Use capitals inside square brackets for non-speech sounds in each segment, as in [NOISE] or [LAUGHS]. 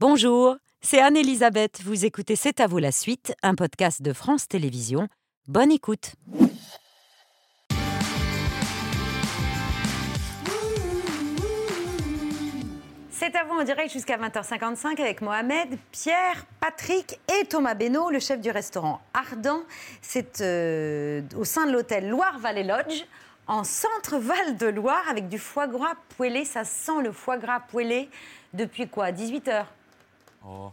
Bonjour, c'est Anne-Elisabeth. Vous écoutez C'est à vous la suite, un podcast de France Télévisions. Bonne écoute. C'est à vous en direct jusqu'à 20h55 avec Mohamed, Pierre, Patrick et Thomas Benoît, le chef du restaurant Ardent. C'est euh, au sein de l'hôtel Loire-Valley Lodge, en centre Val de Loire, avec du foie gras poêlé. Ça sent le foie gras poêlé depuis quoi? 18h Oh,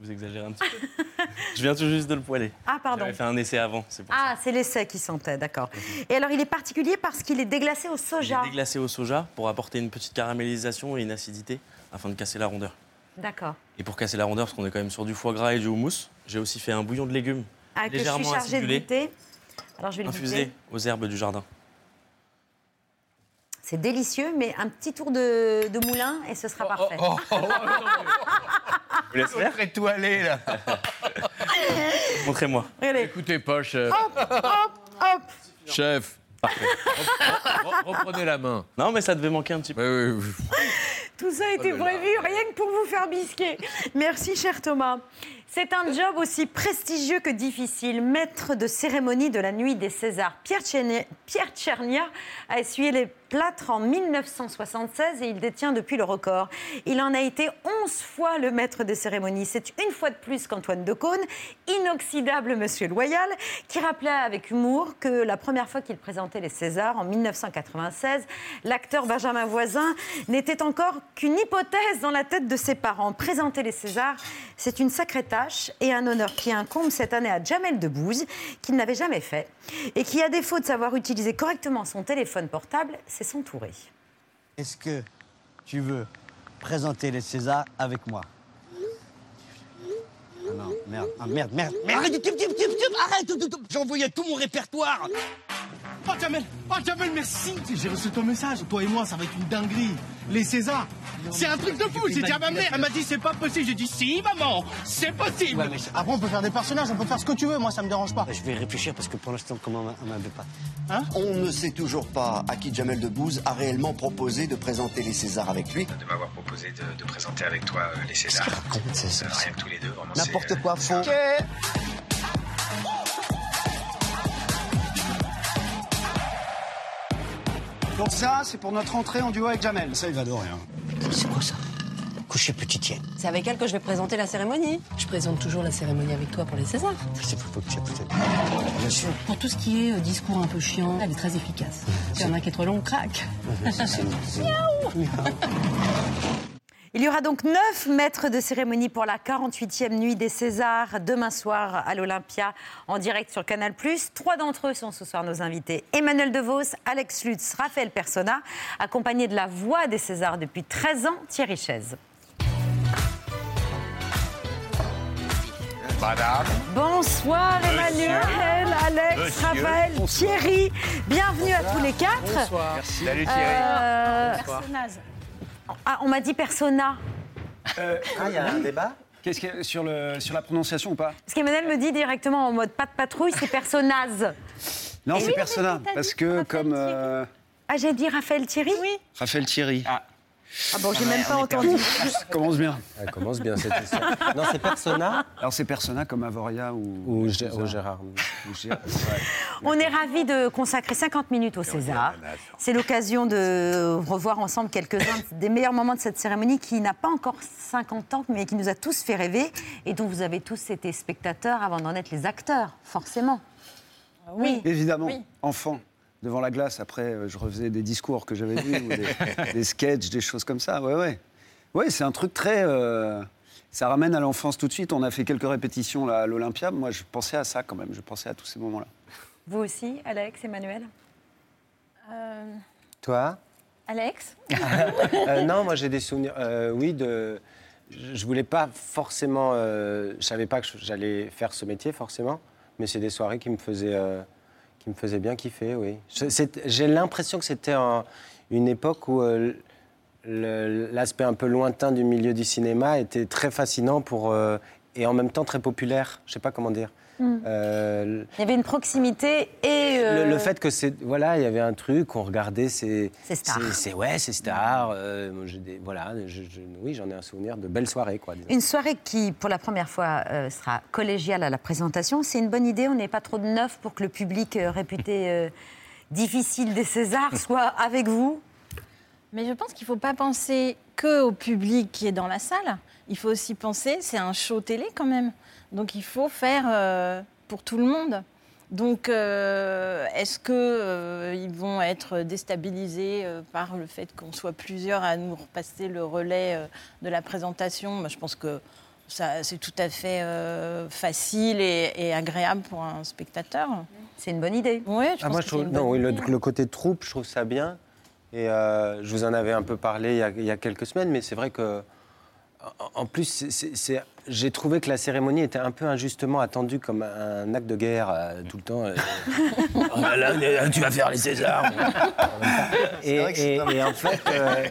vous exagérez un petit peu. Je viens tout juste de le poêler. Ah, pardon. J'avais fait un essai avant, c'est pour Ah, c'est l'essai qui sentait, d'accord. Et alors, il est particulier parce qu'il est déglacé au soja. Il est déglacé au soja pour apporter une petite caramélisation et une acidité afin de casser la rondeur. D'accord. Et pour casser la rondeur, parce qu'on est quand même sur du foie gras et du houmous, j'ai aussi fait un bouillon de légumes Ah, que je suis légèrement de acidulé, goûter. Alors, je vais le infusé goûter. aux herbes du jardin. C'est délicieux, mais un petit tour de, de moulin et ce Oh, sera parfait. Vous laisse faire Très toilé, là. [LAUGHS] Montrez-moi. Écoutez pas, chef. Hop Chef. Re- Reprenez la main. Non, mais ça devait manquer un petit peu. Oui, oui, oui. Tout ça a été prévu rien que pour vous faire bisquer. Merci, cher Thomas. C'est un job aussi prestigieux que difficile. Maître de cérémonie de la nuit des Césars. Pierre, Tchernia- Pierre Tchernia a essuyé les plâtres en 1976 et il détient depuis le record. Il en a été 11 fois le maître des cérémonies. C'est une fois de plus qu'Antoine Decaune, inoxydable monsieur loyal, qui rappelait avec humour que la première fois qu'il présentait les Césars en 1996, l'acteur Benjamin Voisin n'était encore qu'une hypothèse dans la tête de ses parents. Présenter les Césars, c'est une sacrée tâche et un honneur qui incombe cette année à Jamel Debbouze, qu'il n'avait jamais fait, et qui, à défaut de savoir utiliser correctement son téléphone portable, s'est s'entourer. Est-ce que tu veux présenter les Césars avec moi? Ah non, merde, ah, merde, merde, merde Arrête, arrête J'ai envoyé tout mon répertoire Oh Jamel, oh Jamel, merci J'ai reçu ton message, toi et moi, ça va être une dinguerie. Les Césars, c'est un truc de fou. J'ai dit à ma mère, elle m'a dit c'est pas possible. J'ai dit si maman, c'est possible. Ouais, mais c'est- Après on peut faire des personnages, on peut faire ce que tu veux, moi ça me dérange pas. Je vais réfléchir parce que pour l'instant, comment on m'avait pas. On ne sait toujours pas à qui Jamel Debbouze a réellement proposé de présenter les Césars avec lui. de m'avoir proposé de, de présenter avec toi euh, les Césars. raconte, c'est- c'est- Euh, rien que tous les deux, vraiment. N'importe euh, quoi, faux. Donc ça, c'est pour notre entrée en duo avec Jamel. Ça, il va de rien. C'est quoi ça? Coucher petitienne. C'est avec elle que je vais présenter la cérémonie. Je présente toujours la cérémonie avec toi pour les Césars. C'est pour que tu peut-être. Bien sûr. Pour tout ce qui est euh, discours un peu chiant, elle est très efficace. S'il y en a qui est trop long, crac. [LAUGHS] Il y aura donc neuf maîtres de cérémonie pour la 48e nuit des Césars demain soir à l'Olympia en direct sur Canal+. Trois d'entre eux sont ce soir nos invités. Emmanuel DeVos, Alex Lutz, Raphaël Persona, accompagnés de la voix des Césars depuis 13 ans, Thierry Chaise. Bonsoir Emmanuel, Alex, Raphaël, Thierry. Bienvenue à tous les quatre. Salut Thierry. Euh, ah, on m'a dit persona. Ah, il y a un débat Qu'est-ce que sur le sur la prononciation ou pas Parce qu'Emmanuel me dit directement en mode pas de patrouille, c'est personnaz. Non, Et c'est oui, Persona parce que comme euh, Ah, j'ai dit Raphaël Thierry Oui. Raphaël Thierry. Ah, Ah bon, j'ai même pas entendu. [LAUGHS] ça commence bien. Elle commence bien cette histoire. Non, c'est Persona Alors c'est Persona comme Avoria ou ou, Gé- ou Gérard. ou Gé- ouais. [LAUGHS] On est ravis de consacrer 50 minutes au César. C'est l'occasion de revoir ensemble quelques-uns des meilleurs moments de cette cérémonie qui n'a pas encore 50 ans, mais qui nous a tous fait rêver et dont vous avez tous été spectateurs avant d'en être les acteurs, forcément. Oui. Évidemment, enfant. Devant la glace, après, euh, je refaisais des discours que j'avais vus, ou des, [LAUGHS] des sketchs, des choses comme ça. Ouais, ouais. Ouais, c'est un truc très. euh, ça ramène à l'enfance tout de suite. On a fait quelques répétitions là, à l'Olympia. Moi, je pensais à ça quand même. Je pensais à tous ces moments-là. Vous aussi, Alex, Emmanuel? Toi? Alex? [LAUGHS] Euh, Non, moi j'ai des souvenirs. euh, oui, de. Je je voulais pas forcément. euh, je savais pas que j'allais faire ce métier forcément, mais c'est des soirées qui me faisaient, euh, qui me faisaient bien kiffer, oui. J'ai l'impression que c'était un- une époque où euh, l'aspect un peu lointain du milieu du cinéma était très fascinant pour, euh, et en même temps très populaire. Je sais pas comment dire. Euh, Il y avait une proximité et. le, euh, le fait que c'est voilà, il y avait un truc, on regardait ces Ces stars. ces- ces- ouais, ces stars. euh, des- voilà, je- je- oui, j'en ai un souvenir de belles soirées quoi. disons. Une soirée qui, pour la première fois, euh, sera collégiale à la présentation. C'est une bonne idée. On n'est pas trop de neuf pour que le public euh, réputé euh, [LAUGHS] difficile des Césars soit avec vous. Mais je pense qu'il ne faut pas penser que au public qui est dans la salle. Il faut aussi penser, c'est un show télé quand même. Donc il faut faire euh, pour tout le monde. Donc euh, est-ce qu'ils vont être déstabilisés euh, par le fait qu'on soit plusieurs à nous repasser le relais euh, de la présentation? Moi, Je pense que ça, c'est tout à fait euh, facile et, et agréable pour un spectateur. C'est une bonne idée. Oui, je Ah, pense moi, que je trouve, une non, bonne le, idée. le côté troupe, je trouve ça bien. Et euh, je vous en avais un peu parlé il y a, il y a quelques semaines, mais c'est vrai que, en, plus, j'ai trouvé que la cérémonie était un peu injustement attendue comme un acte de guerre euh, tout le temps. euh. [LAUGHS] Oh là là, euh, tu vas faire les Césars. et, vrai que c'est et- pas mal. et en fait, euh,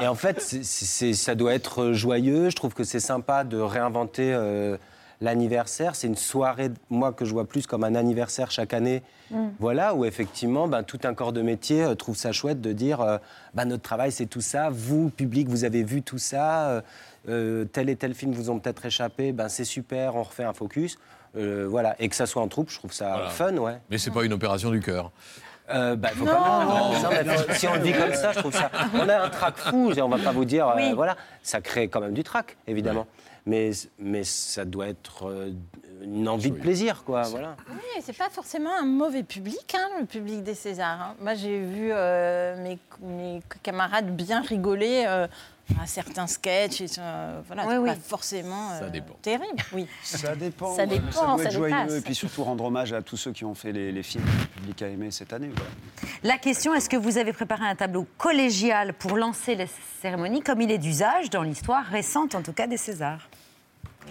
et en fait ça doit être joyeux. Je trouve que c'est sympa de réinventer. L'anniversaire, c'est une soirée, moi, que je vois plus comme un anniversaire chaque année. Voilà, où effectivement, ben, tout un corps de métier euh, trouve ça chouette de dire euh, ben, notre travail, c'est tout ça. Vous, public, vous avez vu tout ça. euh, euh, tel et tel film vous ont peut-être échappé. Ben, c'est super, on refait un focus. Euh, voilà, et que ça soit en troupe, je trouve ça Voilà. fun, ouais. Mais c'est pas une opération du cœur. Euh, bah, faut pas- non, mais faut- si on le dit comme ça, je trouve ça. On a un trac fou, on va pas vous dire, euh, voilà, ça crée quand même du trac, évidemment. Mais, mais ça doit être euh, une envie de plaisir, quoi, voilà. Oui, c'est pas forcément un mauvais public, hein, le public des Césars. hein. Moi, j'ai vu euh, mes, mes camarades bien rigoler euh, à certains sketchs. Et, euh, voilà, Oui, c'est oui. pas forcément Ça euh, dépend. terrible. Oui. Ça dépend. Ça dépend, ça doit ça être joyeux. dépasse. Et puis surtout rendre hommage à tous ceux qui ont fait les, les films que le public a aimé cette année. voilà. La question est-ce que vous avez préparé un tableau collégial pour lancer les cérémonies, comme il est d'usage dans l'histoire récente, en tout cas, des Césars?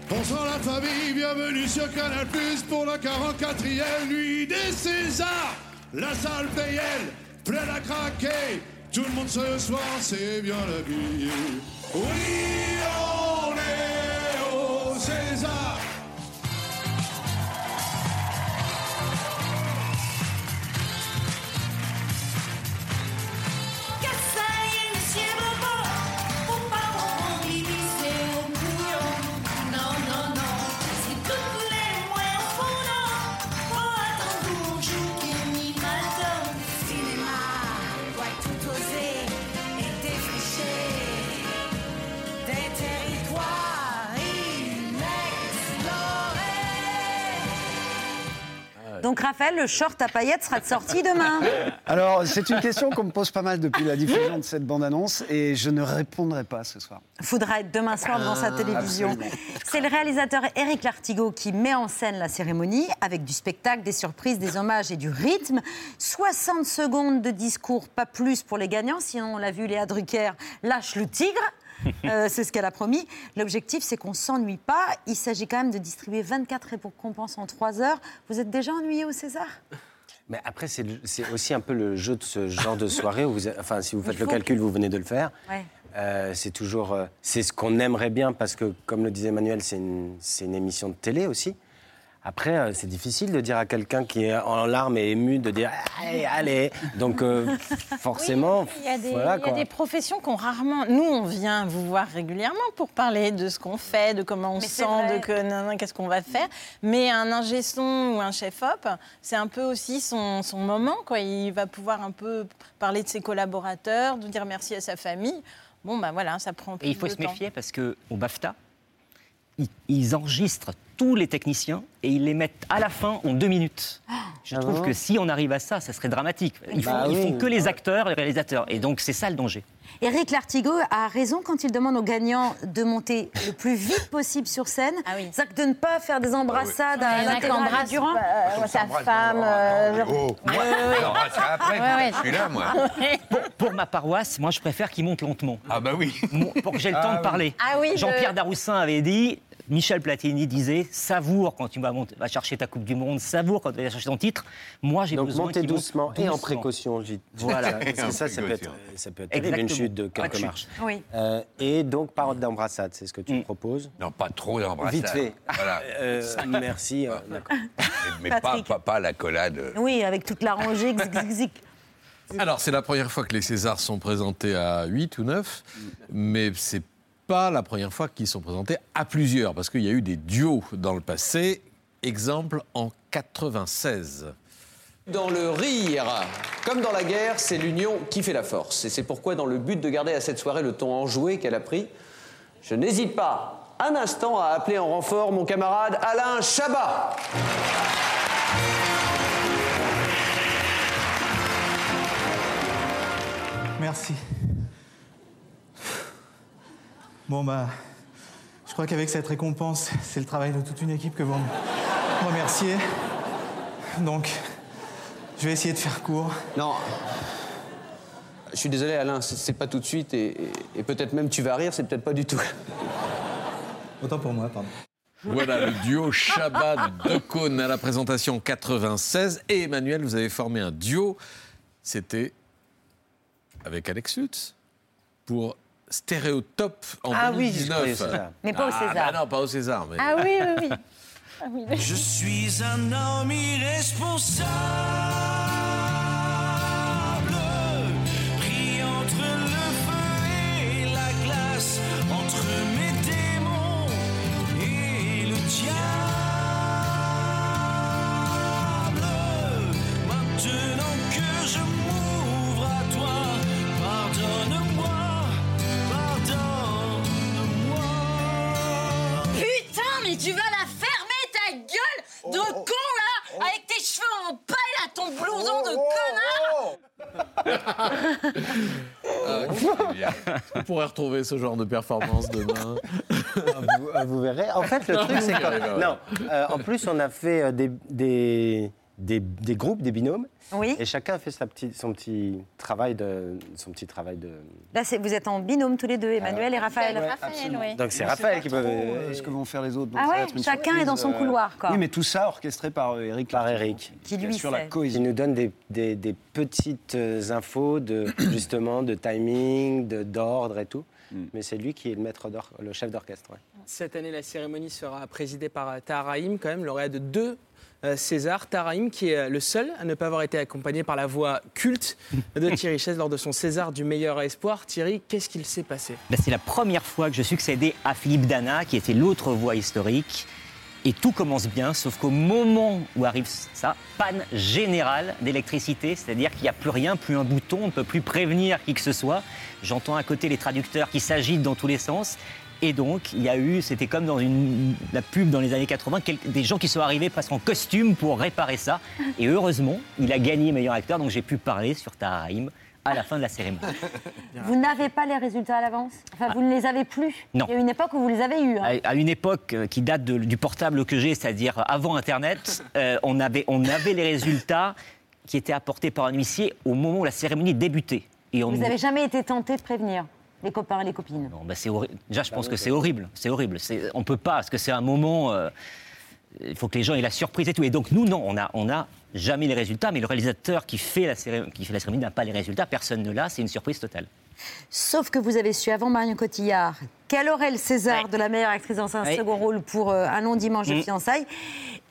Bonsoir la famille, bienvenue sur Canal Plus pour la 44e nuit des Césars. La salle payelle, pleine à craquer. Tout le monde ce soir c'est bien habillé. Oui, on est au César. Raphaël, le short à paillettes sera de sortie demain. [LAUGHS] Alors, c'est une question qu'on me pose pas mal depuis la diffusion de cette bande-annonce et je ne répondrai pas ce soir. faudra être demain soir devant sa télévision. C'est le réalisateur Éric Lartigot qui met en scène la cérémonie avec du spectacle, des surprises, des hommages et du rythme. 60 secondes de discours, pas plus pour les gagnants. Sinon, on l'a vu, Léa Drucker lâche le tigre. [LAUGHS] Euh, c'est ce qu'elle a promis. L'objectif, c'est qu'on ne s'ennuie pas. Il s'agit quand même de distribuer 24 récompenses en 3 heures. Vous êtes déjà ennuyé au César? Mais après, c'est aussi un peu le jeu de ce genre de soirée où vous, enfin, si vous faites le calcul, vous venez de le faire. Ouais. Euh, c'est toujours, euh, c'est ce qu'on aimerait bien parce que, comme le disait c'est une, c'est une émission de télé aussi. Après, euh, c'est difficile de dire à quelqu'un qui est en larmes et ému de dire allez, allez. Donc, euh, forcément, Il y a des, voilà il y a des professions qu'on rarement. Nous, on vient vous voir régulièrement pour parler de ce qu'on fait, de comment on Mais sent, de que, qu'est-ce qu'on va faire. Mais un ingé son ou un chef-op, c'est un peu aussi son, son moment. Quoi. Il va pouvoir un peu parler de ses collaborateurs, de dire merci à sa famille. Bon, ben voilà, ça prend plus Et il faut de se temps. méfier parce qu'au BAFTA, ils, ils enregistrent tous les techniciens et ils les mettent à la fin en deux minutes. Je Ah trouve bon que si on arrive à ça, ça serait dramatique. Ils font, Bah ils oui. font que les acteurs, les réalisateurs. Et donc c'est ça le danger. Éric Lartigot a raison quand il demande aux gagnants de monter le plus vite possible sur scène. Ah oui. C'est-à-dire de ne pas faire des embrassades Il y à embrassent durant. sa femme. euh, Oh, après, Ouais, je suis là, moi. Pour ma paroisse, moi, je préfère qu'il monte lentement. Ah bah oui. Pour que j'ai le temps Ah de oui. parler. Ah oui, Jean-Pierre Daroussin avait dit, Michel Platini disait, savoure quand tu vas, monter- vas chercher ta Coupe du Monde, savoure quand tu vas chercher ton titre. Moi, j'ai besoin montez qu'il monte doucement, et en doucement. précaution. Voilà. [LAUGHS] Ça, ça peut être, ça peut être une chute de Pas de quelques marches. Oui. Euh, et donc, parole d'embrassade, c'est ce que Mm. tu proposes Non, pas trop d'embrassade. Vite fait. Voilà. [LAUGHS] Euh, merci. euh. [LAUGHS] Mais pas, pas, pas la collade. Oui, avec toute la rangée. xic. Alors, c'est la première fois que les Césars sont présentés à 8 ou 9, mais c'est pas la première fois qu'ils sont présentés à plusieurs, parce qu'il y a eu des duos dans le passé. Exemple en 96. Dans le rire, comme dans la guerre, c'est l'union qui fait la force. Et c'est pourquoi, dans le but de garder à cette soirée le ton enjoué qu'elle a pris, je n'hésite pas un instant à appeler en renfort mon camarade Alain Chabat. Merci. Bon, bah, je crois qu'avec cette récompense, c'est le travail de toute une équipe que vous me remerciez. Donc, je vais essayer de faire court. Non. Je suis désolé, Alain, c'est- pas tout de suite et, et- et peut-être même tu vas rire, c'est peut-être pas du tout. Autant pour moi, pardon. Voilà le duo Shabbat de Cône à la présentation 96. Et Emmanuel, vous avez formé un duo. C'était avec Alex Lutz pour Stéréotop en Ah oui, je 2019. croyais au César. Mais pas au Ah, César. bah non, pas au César. Mais... Ah oui, oui, oui. Ah oui, oui. Je suis un homme irresponsable, pourrait retrouver ce genre de performance demain. vous, euh, vous verrez. En fait, le truc, c'est que. Non, euh, en plus, on a fait euh, des, des, des, des groupes, des binômes. Oui. Et chacun a fait sa son, petit travail de, son petit travail de. Là, c'est- vous êtes en binôme tous les deux, Emmanuel et Raphaël. Raphaël, oui. Donc c'est Raphaël qui peut. euh, ce que vont faire les autres. donc Ah ça va ouais, être une chacun surprise, est dans son euh, couloir, quoi. Oui, mais tout ça orchestré par euh, Eric. Par Eric. Qui, lui, assure la sait. Qui cohésion. nous donne des, des- des petites infos de [COUGHS] justement de timing, de d'ordre et tout. Mm. Mais c'est lui qui est le maître le chef d'orchestre. ouais. Cette année, la cérémonie sera présidée par Tahar Rahim, quand même, lauréat de deux César. Tahar Rahim, qui est euh, le seul à ne pas avoir été accompagné par la voix culte de [LAUGHS] Thierry Chaise lors de son César du meilleur espoir. Thierry, qu'est-ce qu'il s'est passé? Ben, c'est la première fois que je succédais à Philippe Dana, qui était l'autre voix historique. Et tout commence bien, sauf qu'au moment où arrive ça, panne générale d'électricité, c'est-à-dire qu'il n'y a plus rien, plus un bouton, on ne peut plus prévenir qui que ce soit. J'entends à côté les traducteurs qui s'agitent dans tous les sens. Et donc, il y a eu, c'était comme dans une, la pub dans les années 80, quel- des gens qui sont arrivés presque en costume pour réparer ça. Et heureusement, il a gagné meilleur acteur, donc j'ai pu parler sur Taharaim à la fin de la cérémonie. Vous n'avez pas les résultats à l'avance? Enfin, vous ne les avez plus? Non. Il y a une époque où vous les avez eus. hein. À, à une époque euh, qui date de- du portable que j'ai, c'est-à-dire avant Internet, [LAUGHS] euh, on, avait, on avait les résultats qui étaient apportés par un huissier au moment où la cérémonie débutait. Et on Vous n'avez jamais été tenté de prévenir? Les copains et les copines Non, bah, c'est Déjà, je pense que c'est horrible. C'est horrible. C'est- On peut pas, parce que c'est un moment. euh, il faut que les gens aient la surprise et tout. Et donc, nous, non, on n'a on a jamais les résultats, mais le réalisateur qui fait la cérémonie, qui fait la cérémonie n'a pas les résultats. Personne ne l'a. C'est une surprise totale. Sauf que vous avez su avant Marion Cotillard qu'elle aurait le César de la meilleure actrice dans un Ouais. second rôle pour euh, Un long dimanche de Mm. fiançailles?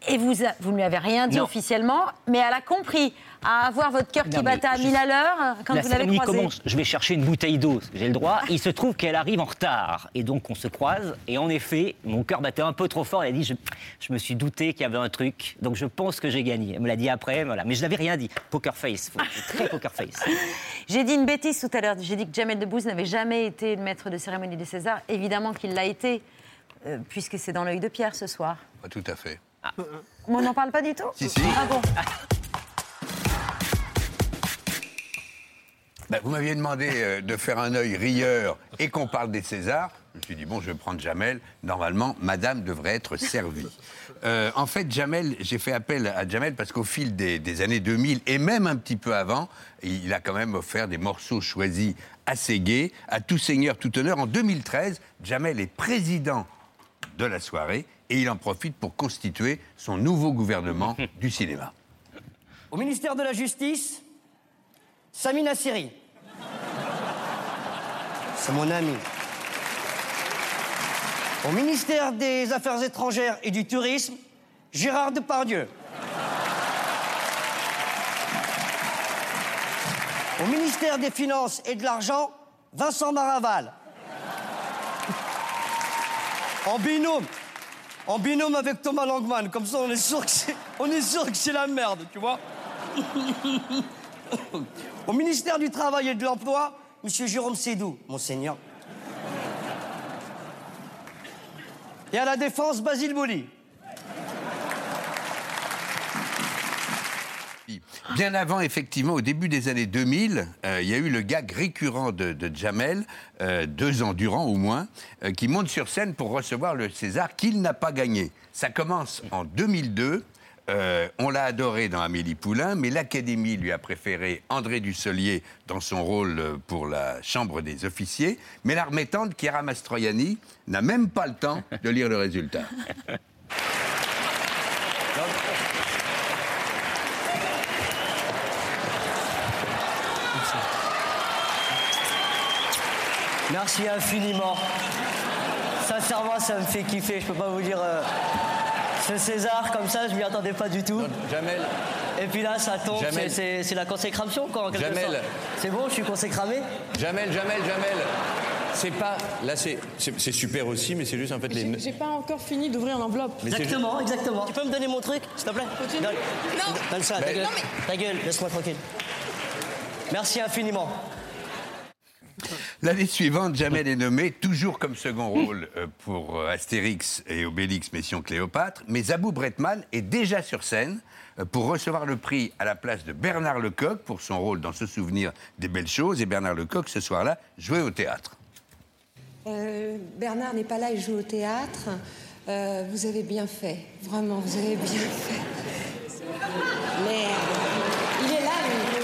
Et vous, a- vous ne lui avez rien dit Non. officiellement, mais elle a compris à avoir votre cœur qui battait à je- 1000 à l'heure euh, quand la vous l'avez croisée. commence, je vais chercher une bouteille d'eau, j'ai le droit. Il se trouve qu'elle arrive en retard. Et donc on se croise. Et en effet, mon cœur battait un peu trop fort. Elle a dit je, je me suis douté qu'il y avait un truc. Donc je pense que j'ai gagné. Elle me l'a dit après. Voilà. Mais je n'avais rien dit. Poker face. Faut très poker face. [LAUGHS] J'ai dit une bêtise tout à l'heure. J'ai dit que Jamel Debbouze n'avait jamais été le maître de cérémonie des Césars. Évidemment qu'il l'a été, euh, puisque c'est dans l'œil de Pierre ce soir. Pas tout à fait. On n'en parle pas du tout Si, si. Ah bon Bah, vous m'aviez demandé euh, de faire un œil rieur et qu'on parle des Césars. Je me suis dit, bon, je vais prendre Jamel. Normalement, madame devrait être servie. Euh, en fait, Jamel, j'ai fait appel à Jamel parce qu'au fil des, des années 2000 et même un petit peu avant, il a quand même offert des morceaux choisis assez gais à tout seigneur, tout honneur. En 2013, Jamel est président de la soirée et il en profite pour constituer son nouveau gouvernement [LAUGHS] du cinéma. Au ministère de la Justice, Samina Seri. C'est mon ami. Au ministère des Affaires étrangères et du Tourisme, Gérard Depardieu. Au ministère des Finances et de l'Argent, Vincent Maraval. En binôme. En binôme avec Thomas Langman. Comme ça, on est sûr que c'est, on est sûr que c'est la merde, tu vois. Au ministère du Travail et de l'Emploi, Monsieur Jérôme Sédou, monseigneur. Et à la Défense, Basile Boli. Bien avant, effectivement, au début des années 2000, euh, il y a eu le gag récurrent de, Jamel, euh, deux ans durant au moins, euh, qui monte sur scène pour recevoir le César qu'il n'a pas gagné. Ça commence en 2002. Euh, on l'a adoré dans Amélie Poulain, mais l'Académie lui a préféré André Dussolier dans son rôle pour la Chambre des officiers. Mais la remettante, Chiara Mastroianni, n'a même pas le temps de lire le résultat. [LAUGHS] Merci infiniment. Sincèrement, ça me fait kiffer. Je peux pas vous dire. euh, ce César, comme ça, je m'y attendais pas du tout. Jamel. Et puis là, ça tombe. Jamel. c'est- C'est c'est la consécration, quoi, en quelque Jamel. sorte. C'est bon, je suis consécramé Jamel, Jamel, Jamel. C'est pas. Là, c'est c'est- c'est super aussi, mais c'est juste en fait les. J'ai pas encore fini d'ouvrir l'enveloppe. Mais c'est Exactement, exactement. Tu peux me donner mon truc, s'il te plaît Continue. Donne- Non. Donne ça, ta gueule. Non, mais- Ta gueule, laisse-moi tranquille. Merci infiniment. L'année suivante, Jamel est nommé toujours comme second rôle euh, pour euh, Astérix et Obélix Mission Cléopâtre, mais Zabou Bretman est déjà sur scène euh, pour recevoir le prix à la place de Bernard Lecoq pour son rôle dans Ce souvenir des belles choses. Et Bernard Lecoq, ce soir-là, jouait au théâtre. Euh, Bernard n'est pas là, il joue au théâtre. Euh, vous avez bien fait, vraiment, vous avez bien fait. [LAUGHS] Il est là, lui.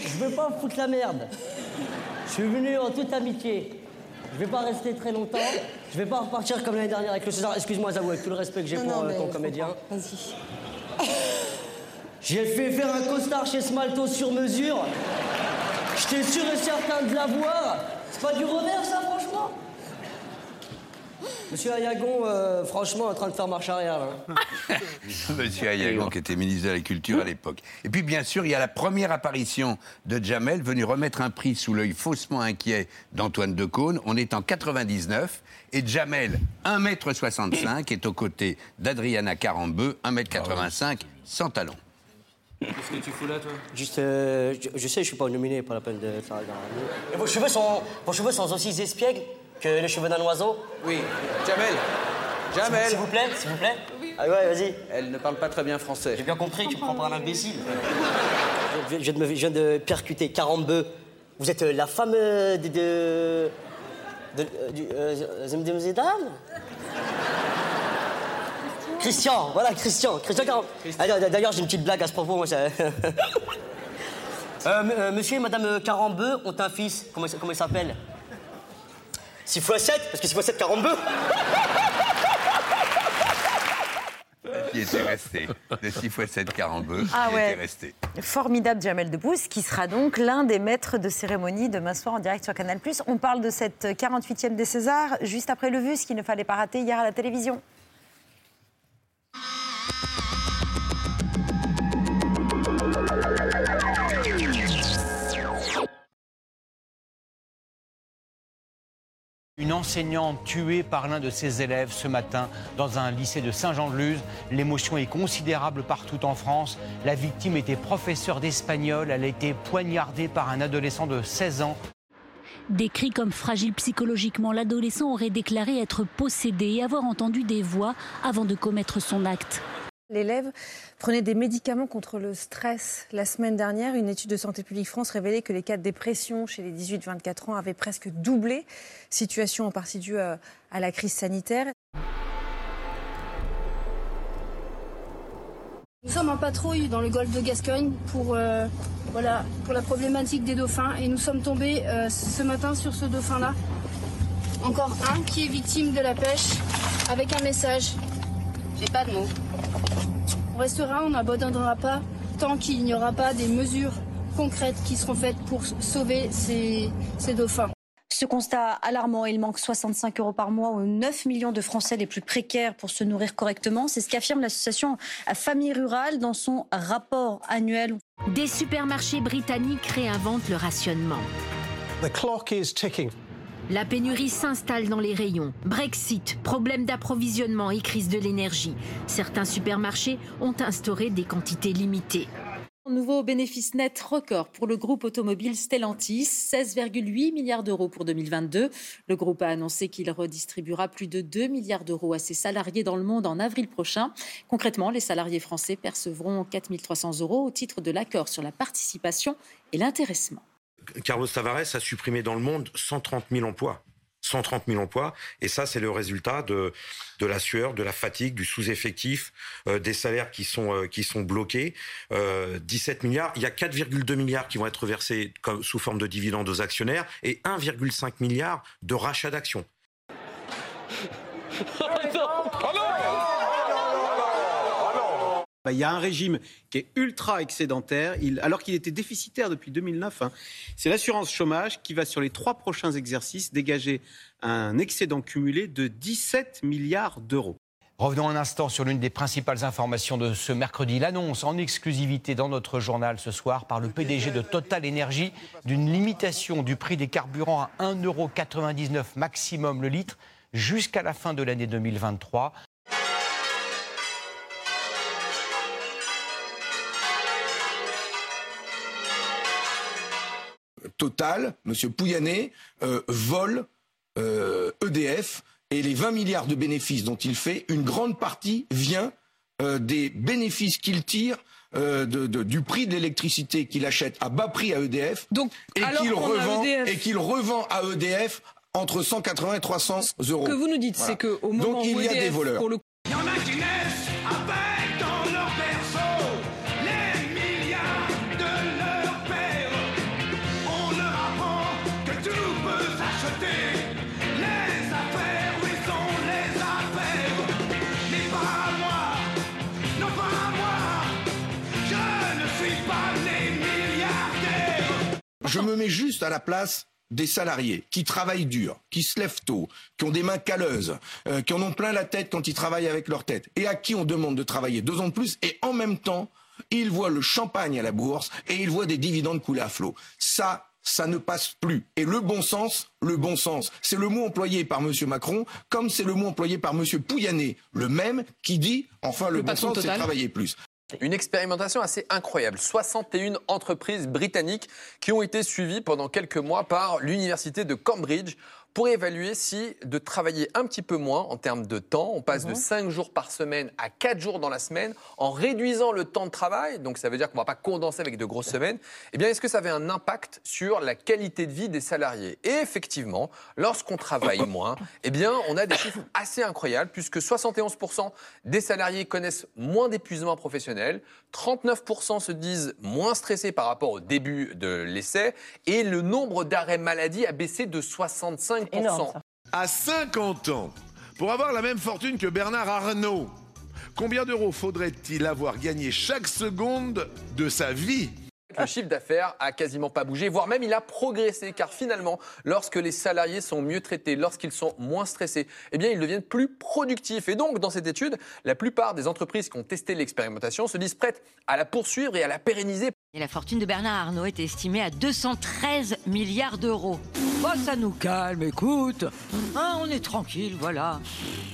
Je veux pas foutre la merde. Je suis venu en toute amitié. Je vais pas rester très longtemps. Je vais pas repartir comme l'année dernière avec le César. Excuse-moi, Zabou, avec tout le respect que j'ai pour non, euh, ton je comédien. Vas-y. J'ai fait faire un costard chez Smalto sur mesure. J'étais sûr et certain de l'avoir. C'est pas du revers, ça, Monsieur Ayagon, euh, franchement, en train de faire marche arrière, là. [LAUGHS] Monsieur Ayagon, qui était ministre de la Culture à l'époque. Et puis, bien sûr, il y a la première apparition de Jamel, venu remettre un prix sous l'œil faussement inquiet d'Antoine Decaune. On est en 99. Et Jamel, 1m65, est aux côtés d'Adriana Carambeu, 1m85, sans talons. Qu'est-ce que tu fous là, toi? Juste, euh, je, je sais, je suis pas nominé, pas la peine de faire la Et vos cheveux sont, vos cheveux sont aussi espiègles? Que les cheveux d'un oiseau Oui, Jamel. Jamel. S'il vous plaît, s'il vous plaît. Ah ouais, vas-y. Elle ne parle pas très bien français. J'ai bien compris, tu me prends pour un imbécile. Je, je viens de me- je viens de percuter 40 bœufs. Vous êtes euh, la femme euh, de. de. de. euh, du. euh, Christian, voilà, Christian. Christian 40. Ah, D'ailleurs, j'ai une petite blague à ce propos. Moi, ça... [LAUGHS] Euh, euh, monsieur et madame Carambeu ont un fils. Comment, comment il s'appelle? 6 x 7 Parce que 6 x 7, 40 bœufs Qui était resté. De 6 x 7 Carambeu, Ah qui ouais. était resté. Formidable Jamel Debbouze, qui sera donc l'un des maîtres de cérémonie demain soir en direct sur Canal+. On parle de cette 48e des Césars, juste après le vu, ce qu'il ne fallait pas rater hier à la télévision. Une enseignante tuée par l'un de ses élèves ce matin dans un lycée de Saint-Jean-de-Luz. L'émotion est considérable partout en France. La victime était professeure d'espagnol. Elle a été poignardée par un adolescent de 16 ans. Décrit comme fragile psychologiquement, l'adolescent aurait déclaré être possédé et avoir entendu des voix avant de commettre son acte. L'élève prenait des médicaments contre le stress. La semaine dernière, une étude de Santé publique France révélait que les cas de dépression chez les 18-24 ans avaient presque doublé, situation en partie due à, la crise sanitaire. Nous sommes en patrouille dans le golfe de Gascogne pour, euh, voilà, pour la problématique des dauphins et nous sommes tombés euh, ce matin sur ce dauphin-là. Encore un qui est victime de la pêche avec un message. J'ai pas de mots. On restera, on n'abandonnera pas tant qu'il n'y aura pas des mesures concrètes qui seront faites pour sauver ces, ces dauphins. Ce constat alarmant, il manque 65 euros par mois aux 9 millions de Français les plus précaires pour se nourrir correctement. C'est ce qu'affirme l'association Famille Rurale dans son rapport annuel. Des supermarchés britanniques réinventent le rationnement. The clock is ticking. La pénurie s'installe dans les rayons. Brexit, problème d'approvisionnement et crise de l'énergie. Certains supermarchés ont instauré des quantités limitées. Nouveau bénéfice net record pour le groupe automobile Stellantis, 16,8 milliards d'euros pour 2022. Le groupe a annoncé qu'il redistribuera plus de 2 milliards d'euros à ses salariés dans le monde en avril prochain. Concrètement, les salariés français percevront 4 300 euros au titre de l'accord sur la participation et l'intéressement. Carlos Tavares a supprimé dans le monde 130 000 emplois. 130 000 emplois. Et ça, c'est le résultat de, de la sueur, de la fatigue, du sous-effectif, euh, des salaires qui sont, euh, qui sont bloqués. Euh, 17 milliards. Il y a 4,2 milliards qui vont être versés comme, sous forme de dividendes aux actionnaires et 1,5 milliard de rachat d'actions. Bah, Il y a un régime qui est ultra excédentaire, alors qu'il était déficitaire depuis 2009. hein. C'est l'assurance chômage qui va, sur les trois prochains exercices, dégager un excédent cumulé de 17 milliards d'euros. Revenons un instant sur l'une des principales informations de ce mercredi. L'annonce en exclusivité dans notre journal ce soir par le PDG de Total Énergie d'une limitation du prix des carburants à 1,99€ maximum le litre jusqu'à la fin de l'année 2023. Total, M. Pouyanné, euh, vole euh, EDF et les 20 milliards de bénéfices dont il fait, une grande partie vient euh, des bénéfices qu'il tire euh, de- de- du prix de l'électricité qu'il achète à bas prix à EDF et qu'il revend, EDF. et qu'il revend à EDF entre 180 et 300 euros. Ce que vous nous dites, Voilà. c'est qu'au moment Donc il où y a EDF, des voleurs. pour le Il y en a qui naissent Je me mets juste à la place des salariés qui travaillent dur, qui se lèvent tôt, qui ont des mains calleuses, euh, qui en ont plein la tête quand ils travaillent avec leur tête, et à qui on demande de travailler deux ans de plus, et en même temps, ils voient le champagne à la bourse et ils voient des dividendes couler à flot. Ça, ça ne passe plus. Et le bon sens, le bon sens, c'est le mot employé par M. Macron, comme c'est le mot employé par M. Pouyanné, le même qui dit, enfin, le, Le bon sens, c'est travailler plus. Une expérimentation assez incroyable. 61 entreprises britanniques qui ont été suivies pendant quelques mois par l'université de Cambridge pour évaluer si de travailler un petit peu moins en termes de temps, on passe de 5 jours par semaine à 4 jours dans la semaine, en réduisant le temps de travail, donc ça veut dire qu'on ne va pas condenser avec de grosses semaines, eh bien est-ce que ça avait un impact sur la qualité de vie des salariés? Et effectivement, lorsqu'on travaille moins, eh bien on a des chiffres assez incroyables, puisque 71% des salariés connaissent moins d'épuisement professionnel, 39% se disent moins stressés par rapport au début de l'essai, et le nombre d'arrêts maladie a baissé de 65%. À 50 ans, pour avoir la même fortune que Bernard Arnault, combien d'euros faudrait-il avoir gagné chaque seconde de sa vie? Le chiffre d'affaires a quasiment pas bougé, voire même il a progressé, car finalement, lorsque les salariés sont mieux traités, lorsqu'ils sont moins stressés, eh bien, ils deviennent plus productifs. Et donc, dans cette étude, la plupart des entreprises qui ont testé l'expérimentation se disent prêtes à la poursuivre et à la pérenniser. Et la fortune de Bernard Arnault est estimée à 213 milliards d'euros. Oh, ça nous calme, écoute. Hein, on est tranquille, voilà.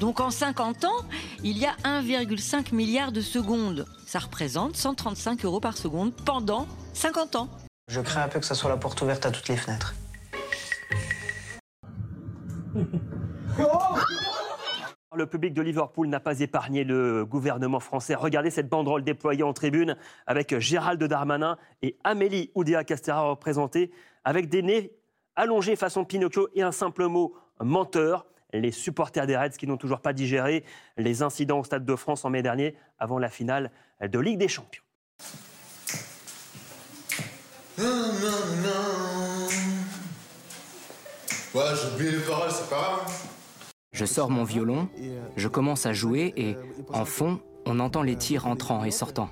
Donc en 50 ans, il y a 1,5 milliard de secondes. Ça représente 135 euros par seconde pendant 50 ans. Je crains un peu que ça soit la porte ouverte à toutes les fenêtres. [LAUGHS] Le public de Liverpool n'a pas épargné le gouvernement français. Regardez cette banderole déployée en tribune avec Gérald Darmanin et Amélie Oudéa Castera représentée avec des nez allongés façon Pinocchio et un simple mot menteur. Les supporters des Reds qui n'ont toujours pas digéré les incidents au Stade de France en mai dernier avant la finale de Ligue des Champions. Non, non, non. Ouais, j'ai oublié les paroles, c'est pas grave. Je sors mon violon, je commence à jouer et, en fond, on entend les tirs entrant et sortant.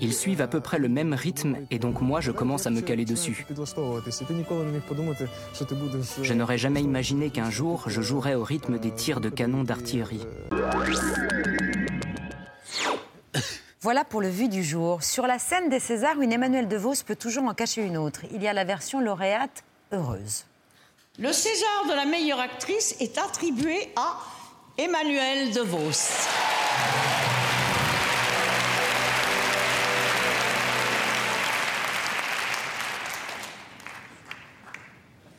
Ils suivent à peu près le même rythme et donc moi je commence à me caler dessus. Je n'aurais jamais imaginé qu'un jour je jouerais au rythme des tirs de canon d'artillerie. Voilà pour le vu du jour. Sur la scène des Césars, une Emmanuelle DeVos peut toujours en cacher une autre. Il y a la version lauréate heureuse. Le César de la meilleure actrice est attribué à Emmanuelle DeVos.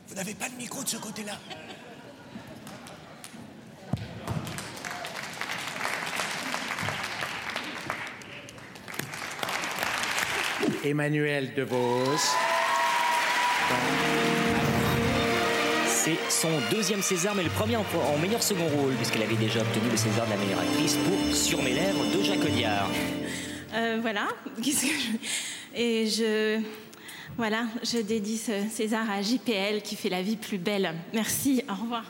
Vous n'avez pas de micro de ce côté-là. Emmanuel DeVos. C'est son deuxième César, mais le premier en, en meilleur second rôle, puisqu'elle avait déjà obtenu le César de la meilleure actrice pour Sur mes lèvres de Jacques Audiard. Euh, voilà. [LAUGHS] Qu'est-ce que je- Et je. Voilà, je dédie ce César à JPL qui fait la vie plus belle. Merci, au revoir.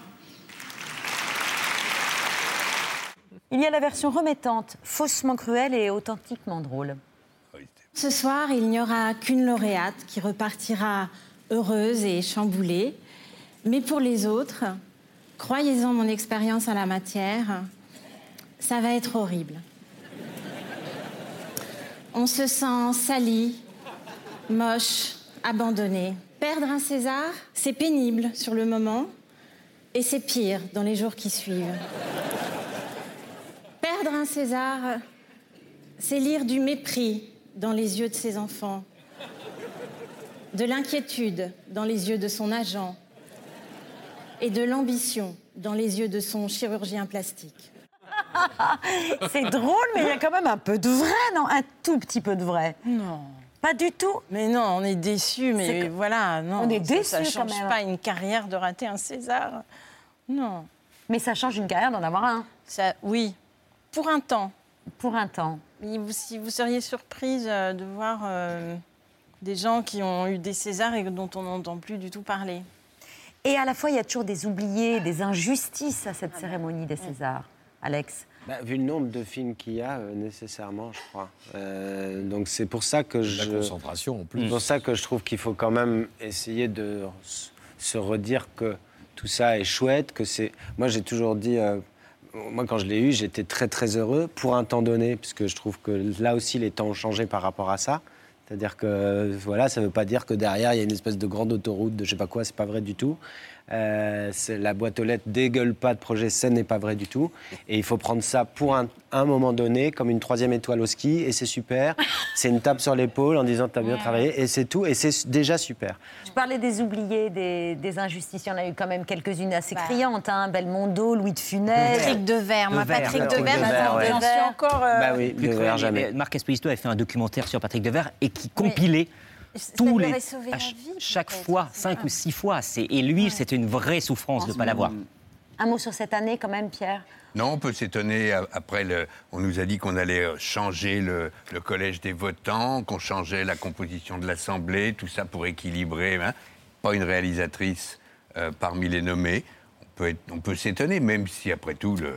Il y a la version remettante, faussement cruelle et authentiquement drôle. Ce soir, il n'y aura qu'une lauréate qui repartira heureuse et chamboulée. Mais pour les autres, croyez-en mon expérience en la matière, ça va être horrible. On se sent sali, moche, abandonné. Perdre un César, c'est pénible sur le moment et c'est pire dans les jours qui suivent. Perdre un César, c'est lire du mépris dans les yeux de ses enfants, de l'inquiétude dans les yeux de son agent et de l'ambition dans les yeux de son chirurgien plastique. [LAUGHS] C'est drôle, mais il y a quand même un peu de vrai, non? Un tout petit peu de vrai. Non. Pas du tout? Mais non, on est déçus, mais que- voilà, non. On est ça- déçus Ça quand change même. pas une carrière de rater un César. Non. Mais ça change une carrière d'en avoir un. Ça, oui, pour un temps. Pour un temps. Mais vous, si vous seriez surprise euh, de voir euh, des gens qui ont eu des Césars et dont on n'entend plus du tout parler. Et à la fois, il y a toujours des oubliés, des injustices à cette cérémonie des Césars. Alex Bah, vu le nombre de films qu'il y a, euh, nécessairement, je crois. Euh, donc c'est pour ça que je. concentration, en plus. C'est pour ça que je trouve qu'il faut quand même essayer de se redire que tout ça est chouette, que c'est. Moi, j'ai toujours dit. euh, moi, quand je l'ai eu, j'étais très très heureux pour un temps donné, puisque je trouve que là aussi les temps ont changé par rapport à ça. C'est-à-dire que voilà, ça ne veut pas dire que derrière il y a une espèce de grande autoroute de je sais pas quoi, c'est pas vrai du tout. Euh, la boîte aux lettres dégueule pas de projet, ce n'est pas vrai du tout. Et il faut prendre ça pour un, un moment donné comme une troisième étoile au ski et c'est super. [LAUGHS] c'est une tape sur l'épaule en disant t'as bien travaillé et c'est tout et c'est déjà super. Je parlais des oubliés, des, des injustices. Il y en a eu quand même quelques-unes assez Bah. criantes. Hein. Belmondo, Louis de Funès. Patrick Devers, moi, Devers, Patrick Devers, Devers, ouais. suis encore. euh, Bah oui, Devers, jamais. mais Marc Esposito a fait un documentaire sur Patrick Devers et qui compilait tous les à la ch- vie, chaque fois, cinq ou six fois. C'est et lui, c'était une vraie souffrance de ne pas l'avoir. Un mot sur cette année quand même, Pierre. Non, on peut s'étonner. Après, le- on nous a dit qu'on allait euh, changer le, le collège des votants, qu'on changeait la composition de l'Assemblée, tout ça pour équilibrer. hein. Pas une réalisatrice euh, parmi les nommés. On peut, peut s'étonner, même si après tout, le-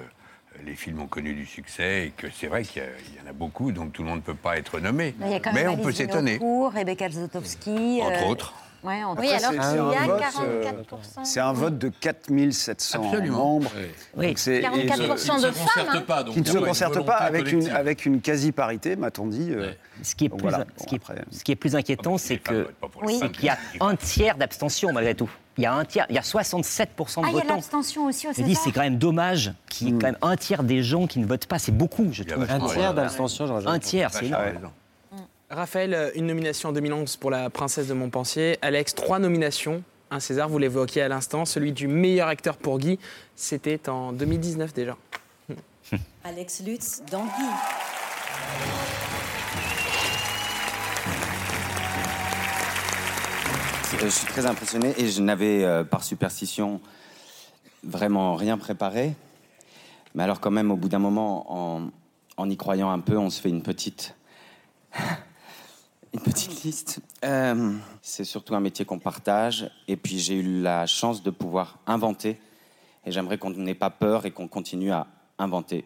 les films ont connu du succès et que c'est vrai qu'il y, il en a beaucoup, donc tout le monde ne peut pas être nommé. Il y a quand Mais même on peut s'étonner. Rebecca Zlotowski. Entre euh, autres. Ouais, entre Oui, autres. alors C'est qu'il y un a vote, 44%. C'est un vote de 4700 Absolument. membres. Oui. Donc c'est- et 44% ce- de femmes. hein. pas, qui ne se concerte pas avec une, avec une quasi-parité, m'a-t-on dit. euh, Ce qui est donc plus, voilà. ce qui après- ce qui est plus inquiétant, c'est Oui. qu'il y a un tiers d'abstention malgré tout. Il y a un tiers, il y a 67% de Ah, il y a votants. l'abstention aussi au Je dis, César. c'est quand même dommage qu'il y ait quand même un tiers des gens qui ne votent pas. C'est beaucoup, je trouve. Un tiers d'abstention, j'aurais Un tiers, c'est énorme. Raphaël, euh, une nomination en 2011 pour la princesse de Montpensier. Alex, trois nominations un César, vous l'évoquiez à l'instant, celui du meilleur acteur pour Guy. C'était en 2019 déjà. Alex Lutz dans Guy. Je suis très impressionné et je n'avais euh, par superstition vraiment rien préparé. Mais alors quand même, au bout d'un moment, en, en y croyant un peu, on se fait une petite, [LAUGHS] une petite liste. Euh, c'est surtout un métier qu'on partage et puis j'ai eu la chance de pouvoir inventer. Et j'aimerais qu'on n'ait pas peur et qu'on continue à inventer.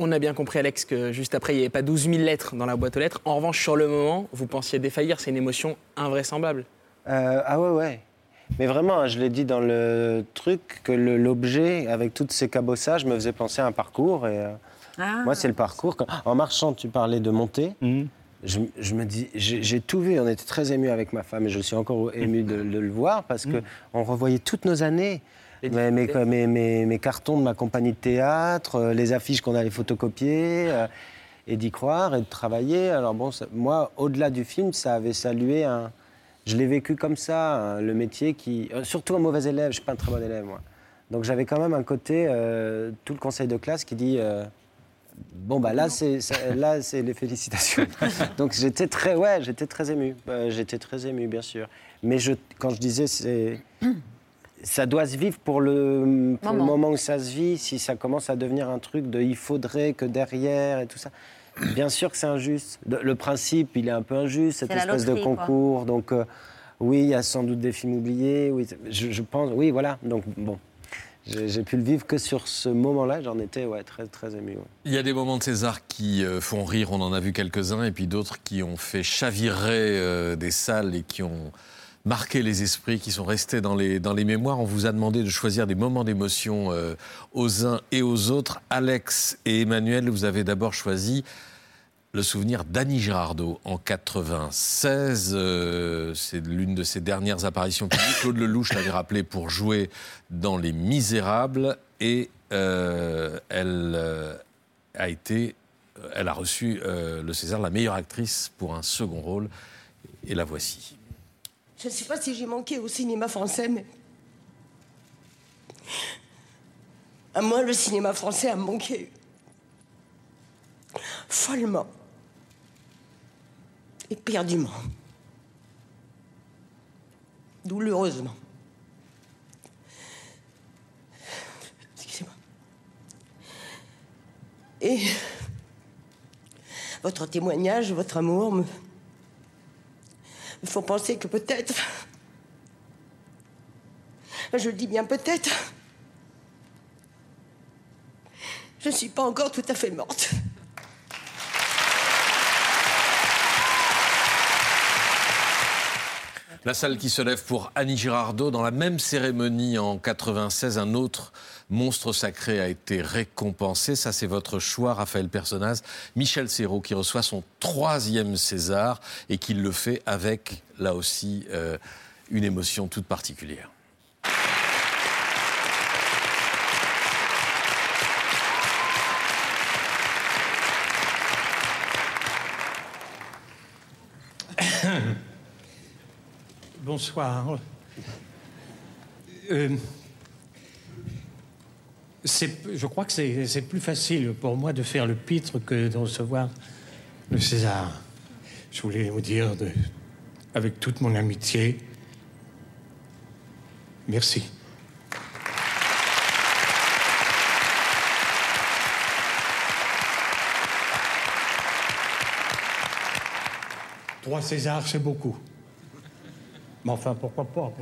On a bien compris, Alex, que juste après, il n'y avait pas 12 000 lettres dans la boîte aux lettres. En revanche, sur le moment, vous pensiez défaillir. C'est une émotion invraisemblable. Euh, ah ouais, ouais. Mais vraiment, hein, je l'ai dit dans le truc, que l'objet, avec tous ces cabossages, me faisait penser à un parcours. Et, euh, Ah. Moi, c'est le parcours. Quand- En marchant, tu parlais de monter. Je, je me dis, j'ai tout vu. On était très émus avec ma femme et je suis encore ému de, de le voir parce que on revoyait toutes nos années. Mes, mes, mes- mes- mes cartons de ma compagnie de théâtre, euh, les affiches qu'on allait photocopier, euh, et d'y croire et de travailler. Alors bon, ça- moi, au-delà du film, ça avait salué un. Je l'ai vécu comme ça, hein, le métier qui. euh, surtout un mauvais élève, je suis pas un très bon élève, moi. Donc j'avais quand même un côté, euh, tout le conseil de classe qui dit. euh, Bon bah là c'est là c'est les félicitations. [LAUGHS] Donc j'étais très ouais j'étais très ému Euh, j'étais très ému bien sûr. Mais je quand je disais c'est ça doit se vivre pour le pour le Moment. où ça se vit. Si ça commence à devenir un truc de il faudrait que derrière et tout ça. Bien sûr que c'est injuste. Le principe il est un peu injuste cette espèce de quoi. concours. Donc euh, oui il y a sans doute des films oubliés. Oui je, je pense oui voilà donc bon. J'ai j'ai pu le vivre que sur ce moment-là, j'en étais ouais, très, très ému. ouais. Il y a des moments de César qui euh, font rire, on en a vu quelques-uns, et puis d'autres qui ont fait chavirer euh, des salles et qui ont marqué les esprits, qui sont restés dans les, dans les mémoires. On vous a demandé de choisir des moments d'émotion euh, aux uns et aux autres. Alex et Emmanuel, vous avez d'abord choisi le souvenir d'Annie Girardot en 96. euh, c'est l'une de ses dernières apparitions publiques. Claude Lelouch l'avait rappelé pour jouer dans Les Misérables et euh, elle a été, elle a reçu le César la meilleure actrice pour un second rôle. Et la voici. Je ne sais pas si j'ai manqué au cinéma français, mais. À moi, le cinéma français a manqué. Follement. Éperdument. Douloureusement. Excusez-moi. Et. Votre témoignage, votre amour me. Me font penser que peut-être. Je dis bien peut-être. Je ne suis pas encore tout à fait morte. La salle qui se lève pour Annie Girardot. Dans la même cérémonie en 96, un autre monstre sacré a été récompensé. Ça, c'est votre choix, Raphaël Personnaz. Michel Serrault qui reçoit son troisième César et qui le fait avec, là aussi, euh, une émotion toute particulière. [COUGHS] Bonsoir. Euh, je crois que c'est plus facile pour moi de faire le pitre que de recevoir le César. Je voulais vous dire, avec toute mon amitié, merci. Trois Césars, c'est beaucoup. Mais enfin, pourquoi pas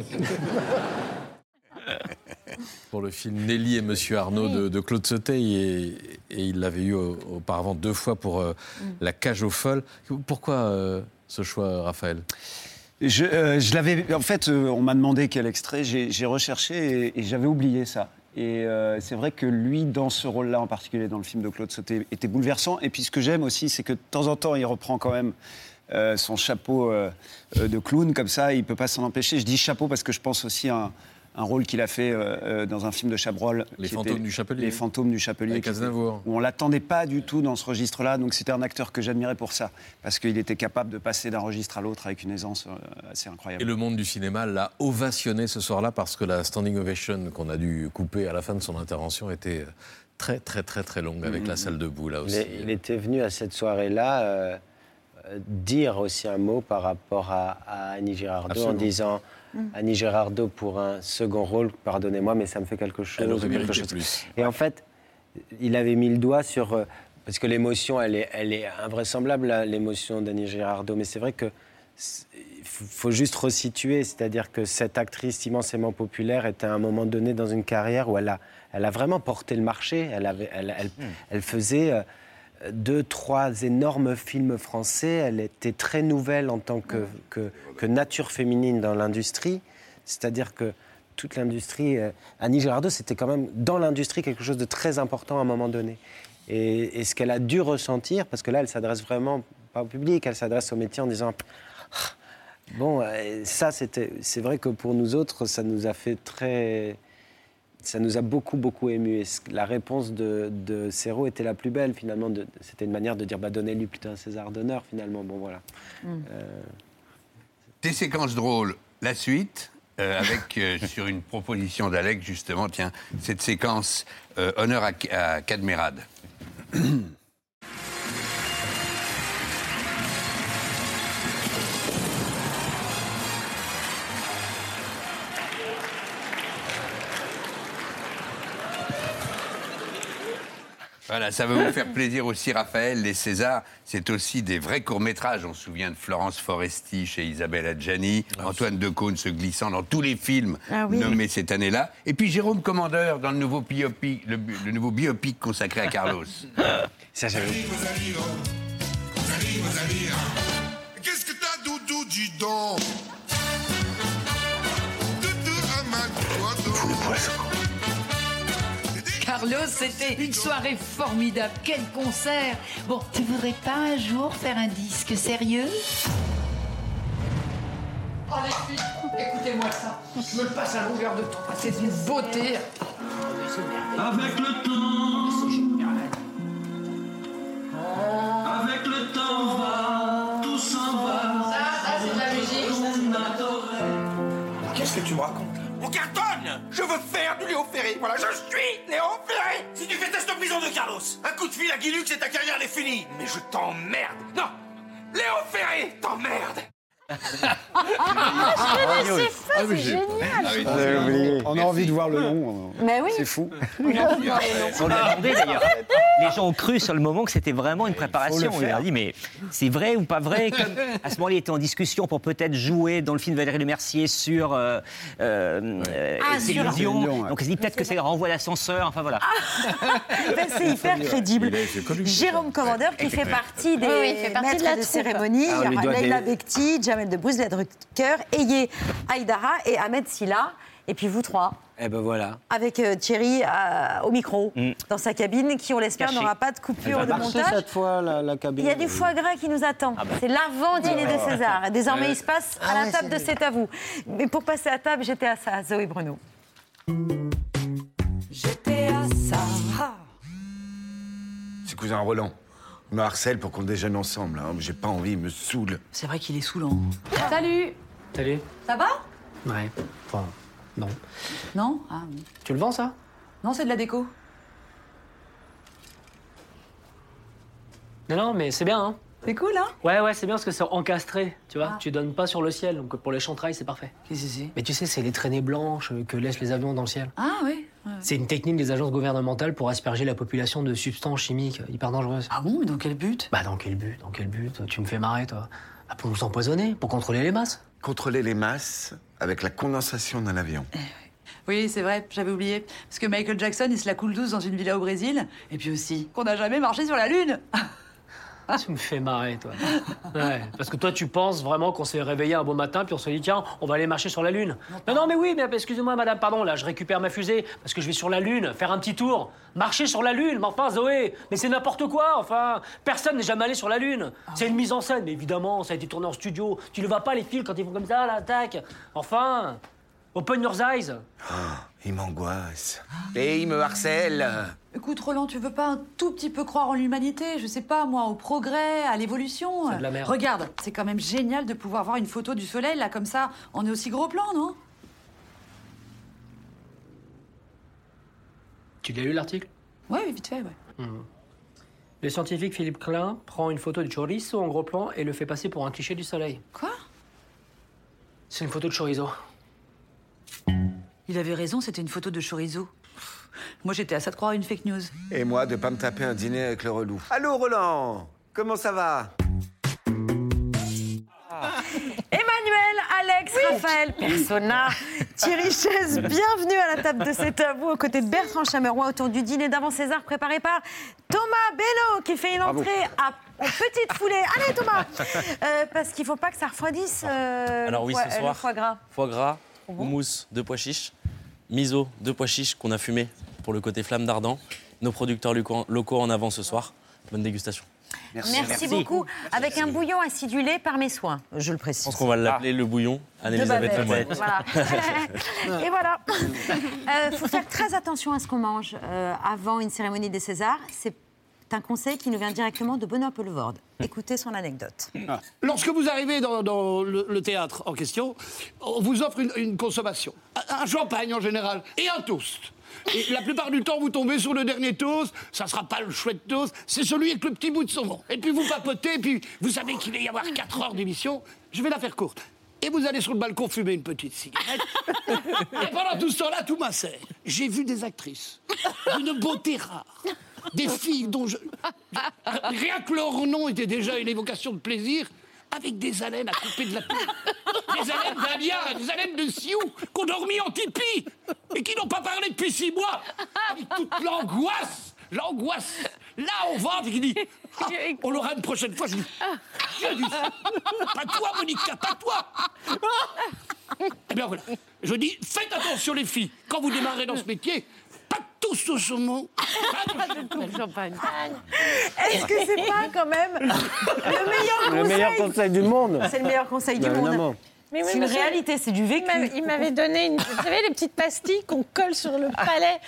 Pour le film Nelly et Monsieur Arnaud de, de Claude Sautet, et, et il l'avait eu au- auparavant deux fois pour euh, La cage aux folles. Pourquoi euh, ce choix, Raphaël? Je, euh, je l'avais. En fait, euh, on m'a demandé quel extrait. J'ai j'ai recherché et, et j'avais oublié ça. Et euh, c'est vrai que lui, dans ce rôle-là en particulier, dans le film de Claude Sauté, était bouleversant. Et puis ce que j'aime aussi, c'est que de temps en temps, il reprend quand même euh, son chapeau euh, de clown comme ça. Il peut pas s'en empêcher. Je dis chapeau parce que je pense aussi à un, un rôle qu'il a fait euh, euh, dans un film de Chabrol. Les fantômes du Chapelier. Les fantômes du Chapelier. Avec Aznavour. Où on l'attendait pas du tout dans ce registre-là. Donc c'était un acteur que j'admirais pour ça. Parce qu'il était capable de passer d'un registre à l'autre avec une aisance euh, assez incroyable. Et le monde du cinéma l'a ovationné ce soir-là parce que la standing ovation qu'on a dû couper à la fin de son intervention était très très très très longue avec la salle debout là Il, aussi. il était venu à cette soirée-là euh, dire aussi un mot par rapport à, à Annie Girardot Absolument. en disant Mm. Annie Girardot pour un second rôle, pardonnez-moi, mais ça me fait quelque chose. Quelque chose. plus. Et en fait, il avait mis le doigt sur. euh, parce que l'émotion, elle est, elle est invraisemblable, l'émotion d'Annie Girardot. Mais c'est vrai que. faut juste resituer, c'est-à-dire que cette actrice immensément populaire était à un moment donné dans une carrière où elle a, elle a vraiment porté le marché. Elle, avait, elle, elle, elle faisait euh, deux, trois énormes films français. Elle était très nouvelle en tant que, nature féminine dans l'industrie. C'est-à-dire que toute l'industrie. euh, Annie Girardot, c'était quand même dans l'industrie quelque chose de très important à un moment donné. Et, ce qu'elle a dû ressentir, parce que là, elle s'adresse vraiment pas au public, elle s'adresse au métier en disant. Ah, Bon, euh, ça, c'est vrai que pour nous autres, ça nous a fait très. Ça nous a beaucoup, beaucoup ému. Et la réponse de, de Serrault était la plus belle, finalement. de- c'était une manière de dire bah, donnez-lui plutôt un César d'honneur, finalement. Bon, voilà. Euh, Des séquences drôles, la suite, euh, avec euh, [LAUGHS] sur une proposition d'Alex, justement, tiens, cette séquence euh, honneur à, à Cadmerade. [CLEARS THROAT] Voilà, ça va vous faire plaisir aussi, Raphaël. Les Césars, c'est aussi des vrais courts-métrages. On se souvient de Florence Foresti chez Isabelle Adjani, Antoine Decaune se glissant dans tous les films Ah oui. nommés cette année-là. Et puis Jérôme Commandeur dans le nouveau biopic, le, bu- le nouveau biopic consacré à Carlos. [LAUGHS] ça, j'avais Qu'est-ce que t'as, Doudou, dis donc? Doudou, donc. Carlos, c'était une soirée formidable. Quel concert Bon, tu voudrais pas un jour faire un disque sérieux? Oh les filles, écoutez-moi ça. Je me le passe à longueur de temps. C'est une beauté. Avec le temps, avec le temps va, tout s'en va. Ça, ça, c'est de la musique. Qu'est-ce que tu me racontes? On cartonne Je veux faire du Léo Ferré. Voilà, je suis Léo Ferré. Si tu fais test de prison de Carlos, un coup de fil à Guilux et ta carrière elle est finie. Mais je t'emmerde. Non Léo Ferré t'emmerde Ah, je connaissais pas, c'est génial. On a envie de voir le long. Mais oui. C'est fou. On lui a demandé [LAUGHS] d'ailleurs. Les gens ont cru sur le moment que c'était vraiment une préparation. On le lui a dit, mais c'est vrai ou pas vrai? Comme à ce moment-là, il était en discussion pour peut-être jouer dans le film de Valérie Lemercier sur euh, euh, Ah, Céline sur- Dion. Donc il se dit peut-être que c'est le renvoi d'ascenseur. Enfin voilà. [LAUGHS] Ben, c'est hyper crédible. Ça. Jérôme Commandeur qui fait partie des maîtres de la cérémonie. Ah, on Il y aura Leila Bekti, Jamel Debbouze, Led Drucker, Eye Aïdara et Ahmed Silla. Et puis vous trois, Eh ben voilà. avec euh, Thierry euh, au micro, Mm. dans sa cabine, qui, on l'espère, n'aura pas de coupure de montage. cette fois, la, la cabine. Il y a du foie gras qui nous attend. C'est l'avant-dîner des Césars. Et désormais, Euh, il se passe à ah la ouais, table de C'est à vous. Mais pour passer à table, j'étais à ça, Zoé Bruno. J'étais à ça. C'est cousin Roland. Il me harcèle pour qu'on déjeune ensemble. Hein. J'ai pas envie, il me saoule. C'est vrai qu'il est saoulant. Salut Salut. Ça va? Ouais. Enfin, non. Non? Ah, Tu le vends, ça? Non, c'est de la déco. Non, non, mais c'est bien, hein C'est cool, hein Ouais, ouais, c'est bien parce que c'est encastré, tu vois. Tu donnes pas sur le ciel, donc pour les chantrailles, c'est parfait. Qu'est-ce que c'est Mais tu sais, c'est les traînées blanches que laissent les avions dans le ciel. Ah oui. ouais. C'est une technique des agences gouvernementales pour asperger la population de substances chimiques hyper dangereuses. Ah bon, mais dans quel but? Bah, dans quel but? Dans quel but? Tu me fais marrer, toi. Bah, pour nous empoisonner, pour contrôler les masses. Contrôler les masses avec la condensation d'un avion. Oui, c'est vrai, j'avais oublié. Parce que Michael Jackson, il se la coule douce dans une villa au Brésil. Et puis aussi, qu'on n'a jamais marché sur la Lune. [LAUGHS] [LAUGHS] Tu me fais marrer, toi. Ouais, parce que toi, tu penses vraiment qu'on s'est réveillé un beau matin, puis on se dit, tiens, on va aller marcher sur la Lune. Non, non, mais oui, mais excusez-moi, madame, pardon, là, je récupère ma fusée, parce que je vais sur la Lune, faire un petit tour. Marcher sur la Lune, mais enfin, Zoé, mais c'est n'importe quoi, enfin. Personne n'est jamais allé sur la Lune. C'est une mise en scène, mais évidemment, ça a été tourné en studio. Tu ne vois pas, les fils, quand ils font comme ça, là, tac. Enfin. Open your eyes. Il m'angoisse. Et il me harcèle. Écoute, Roland, tu veux pas un tout petit peu croire en l'humanité Je sais pas, moi, au progrès, à l'évolution C'est de la merde. Regarde, c'est quand même génial de pouvoir voir une photo du soleil, là, comme ça, en est aussi gros plan, non? Tu l'as lu l'article? Ouais, vite fait, ouais. Mhm. Le scientifique Philippe Klein prend une photo de chorizo en gros plan et le fait passer pour un cliché du soleil. Quoi? C'est une photo de chorizo. Il avait raison, c'était une photo de chorizo. Moi, j'étais à ça de croire une fake news. Et moi, de pas me taper un dîner avec le relou. Allô, Roland Comment ça va? Emmanuel, Alex, Raphaël, Persona, Thierry Chaise, bienvenue à la table de cet tabou aux côtés de Bertrand Chameroy autour du dîner d'avant César préparé par Thomas Bello qui fait une Bravo. entrée à, en petite foulée. Allez Thomas Euh, Parce qu'il ne faut pas que ça refroidisse euh, Alors le, oui, foie, ce euh, le soir, foie gras. foie gras, bon houmous, deux pois chiches, miso, deux pois chiches qu'on a fumé pour le côté flamme d'ardent. Nos producteurs locaux en avant ce soir. Bonne dégustation. Merci, beaucoup. Avec un bouillon acidulé par mes soins, je le Je précise. pense qu'on va l'appeler le bouillon Anne-Elisabeth. Lemoyne. Voilà. [LAUGHS] [LAUGHS] Et voilà. Il faut faire très attention à ce qu'on mange euh, avant une cérémonie des Césars. C'est un conseil qui nous vient directement de Benoît Poelvoorde. Écoutez son anecdote. Lorsque vous arrivez dans, le, théâtre en question, on vous offre une, consommation. Un, champagne en général et un toast. La plupart du temps, vous tombez sur le dernier toast. Ça sera pas le chouette toast, c'est celui avec le petit bout de saumon. Et puis vous papotez, et puis vous savez qu'il va y avoir 4 heures d'émission. Je vais la faire courte. Et vous allez sur le balcon fumer une petite cigarette. Et pendant tout ce temps-là, tout m'insère. J'ai vu des actrices d'une beauté rare. Des filles dont je... Rien que leur nom était déjà une évocation de plaisir, avec des haleines à couper de la peau. Des haleines d'Alia, des haleines de Sioux, qu'on dormi en tipi, et qui n'ont pas parlé depuis six mois. Avec toute l'angoisse, l'angoisse, là au ventre, qui dit Ah, On l'aura une prochaine fois. Je dis, je dis Pas toi, Monica, pas toi Eh bien voilà. Je dis Faites attention, les filles, quand vous démarrez dans ce métier, pas tous au saumon. [LAUGHS] champagne. Est-ce que c'est pas quand même le meilleur conseil Le meilleur conseil du monde. C'est le meilleur conseil du Bah, monde. évidemment. Mais oui, c'est une monsieur, réalité, c'est du vécu. Il m'avait- Il m'avait donné, une, vous savez, les petites pastilles qu'on colle sur le [LAUGHS] palais.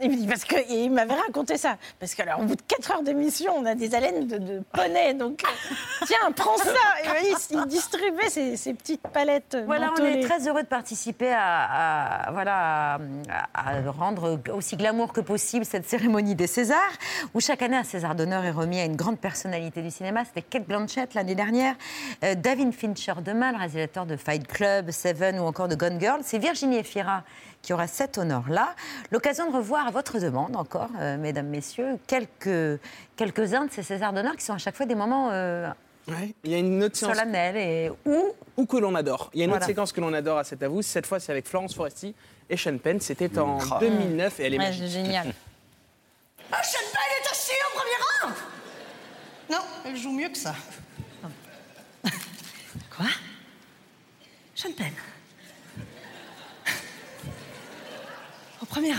Il me dit, parce m'avait raconté ça. Parce que, alors, au bout de 4 heures d'émission, on a des haleines de, de poney. Donc, euh, [LAUGHS] tiens, prends ça. Et il, il distribuait ces, ces petites palettes. Voilà, on est très heureux de participer à, à- voilà, à, à rendre aussi glamour que possible cette cérémonie des Césars, où chaque année un César d'honneur est remis à une grande personnalité du cinéma. C'était Kate Blanchett l'année dernière, euh, David Fincher demain, le réalisateur de Fight Club, Seven ou encore de Gone Girl. C'est Virginie Efira qui aura cet honneur-là. L'occasion de revoir à votre demande encore, euh, mesdames, messieurs, quelques, quelques-uns de ces Césars d'honneur qui sont à chaque fois des moments euh, Ouais. Il y a une autre solennels et où Ou que l'on adore. Il y a une Voilà. autre séquence que l'on adore à cet avou. Cette fois, c'est avec Florence Foresti et Sean Penn. C'était en Ah. 2009 et elle est Ouais, magique. génial. [LAUGHS] Ah, Sean Penn est assis au premier rang Non, elle joue mieux que ça. Quoi? Sean Penn. Au premier.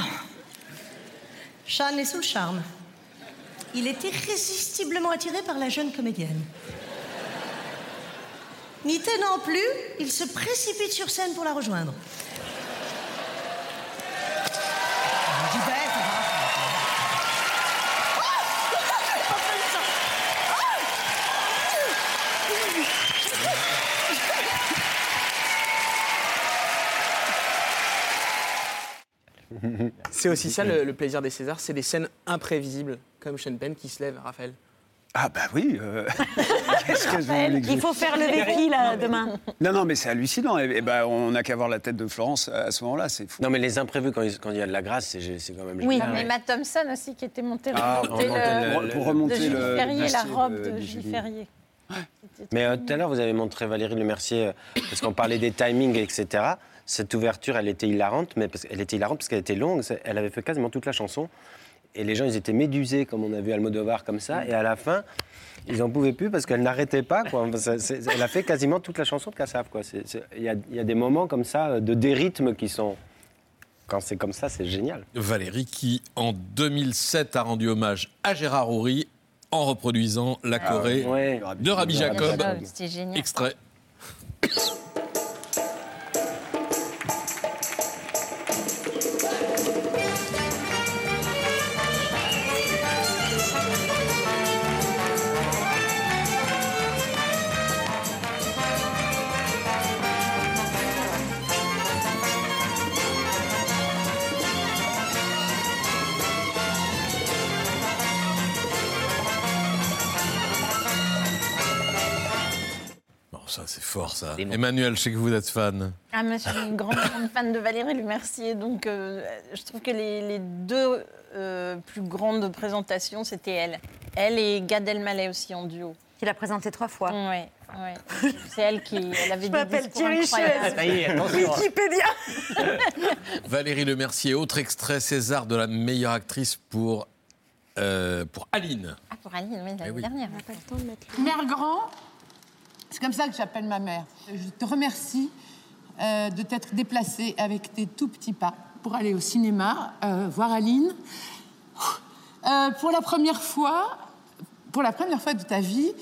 Sean est sous le charme. Il est irrésistiblement attiré par la jeune comédienne. N'y tenant plus, il se précipite sur scène pour la rejoindre. [LAUGHS] C'est aussi ça le, le plaisir des Césars, c'est des scènes imprévisibles, comme Sean Penn qui se lève, Raphaël. Ah bah oui. euh, [LAUGHS] que Il faut faire lever qui, là, demain Non, non, mais c'est hallucinant. Et, et ben, on n'a qu'à voir la tête de Florence à ce moment-là, c'est fou. Non, mais les imprévus, quand il, quand il y a de la grâce, c'est quand même Oui, génial. mais Matt Thompson aussi qui était monté Ah, remonter pour le- remonter le- pour remonter de le Ferrier, la robe de- de, de Julie. Ferrier. Mais euh, tout à l'heure, vous avez montré Valérie Lemercier, euh, parce qu'on parlait des timings, etc. Cette ouverture, elle était hilarante, mais parce, elle était hilarante parce qu'elle était longue. Elle avait fait quasiment toute la chanson. Et les gens, ils étaient médusés, comme on a vu Almodovar comme ça. Et à la fin, ils n'en pouvaient plus parce qu'elle n'arrêtait pas. Quoi. Elle a fait quasiment toute la chanson de Kassav. Il y, a, il y a des moments comme ça, euh, de des rythmes qui sont... Quand c'est comme ça, c'est génial. Valérie qui, en 2007, a rendu hommage à Gérard Houry en reproduisant la Ah Corée ouais. de Rabbi Jacob. C'était génial. Extrait. Ça. Emmanuel, je sais que vous êtes fan. Ah, mais je suis une grande, grande fan de Valérie Lemercier, donc euh, je trouve que les, les deux euh, plus grandes présentations, c'était elle. Elle et Gad Elmaleh aussi en duo. Qui l'a présenté trois fois. Oui, ouais. C'est elle qui elle avait Je des m'appelle Thierry incroyables. Chaise. Ça y est, attention. Wikipédia. [LAUGHS] Valérie Lemercier, autre extrait César de la meilleure actrice pour, euh, pour Aline. Ah, pour Aline, oui, l'année oui. dernière. pas le temps de mettre Mère Grand, c'est comme ça que j'appelle ma mère. Je te remercie euh, de t'être déplacée avec tes tout petits pas pour aller au cinéma, euh, voir Aline. Euh, pour la première fois, pour la première fois de ta vie,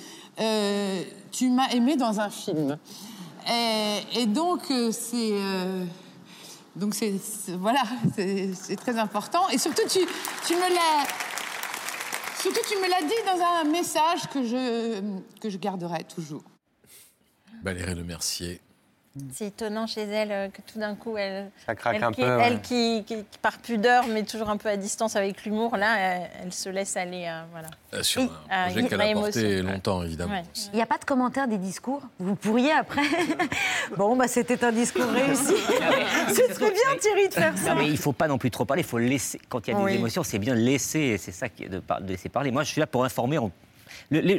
tu m'as aimé dans un film. Et, et donc, c'est. donc, c'est. Voilà, c'est très important. Et surtout, tu, tu me l'as. Surtout, tu me l'as dit dans un message que je, que je garderai toujours. Valérie Lemercier. C'est étonnant chez elle euh, que tout d'un coup, elle, Ça craque elle, un qui, peu, elle qui, qui- qui, par pudeur, mais toujours un peu à distance avec l'humour, là, elle, elle se laisse aller. euh, voilà. Euh, sur un Ah, projet il- qu'elle ma a porté longtemps, évidemment. Ouais. Il n'y a pas de commentaire des discours? Vous pourriez après? [LAUGHS] Bon, bah c'était un discours réussi. Ce serait bien, Thierry, de faire ça. Non, mais il faut pas non plus trop parler, il faut laisser. Quand il y a des Oui. émotions, c'est bien de laisser, et c'est ça de, laisser parler. Moi, je suis là pour informer. on-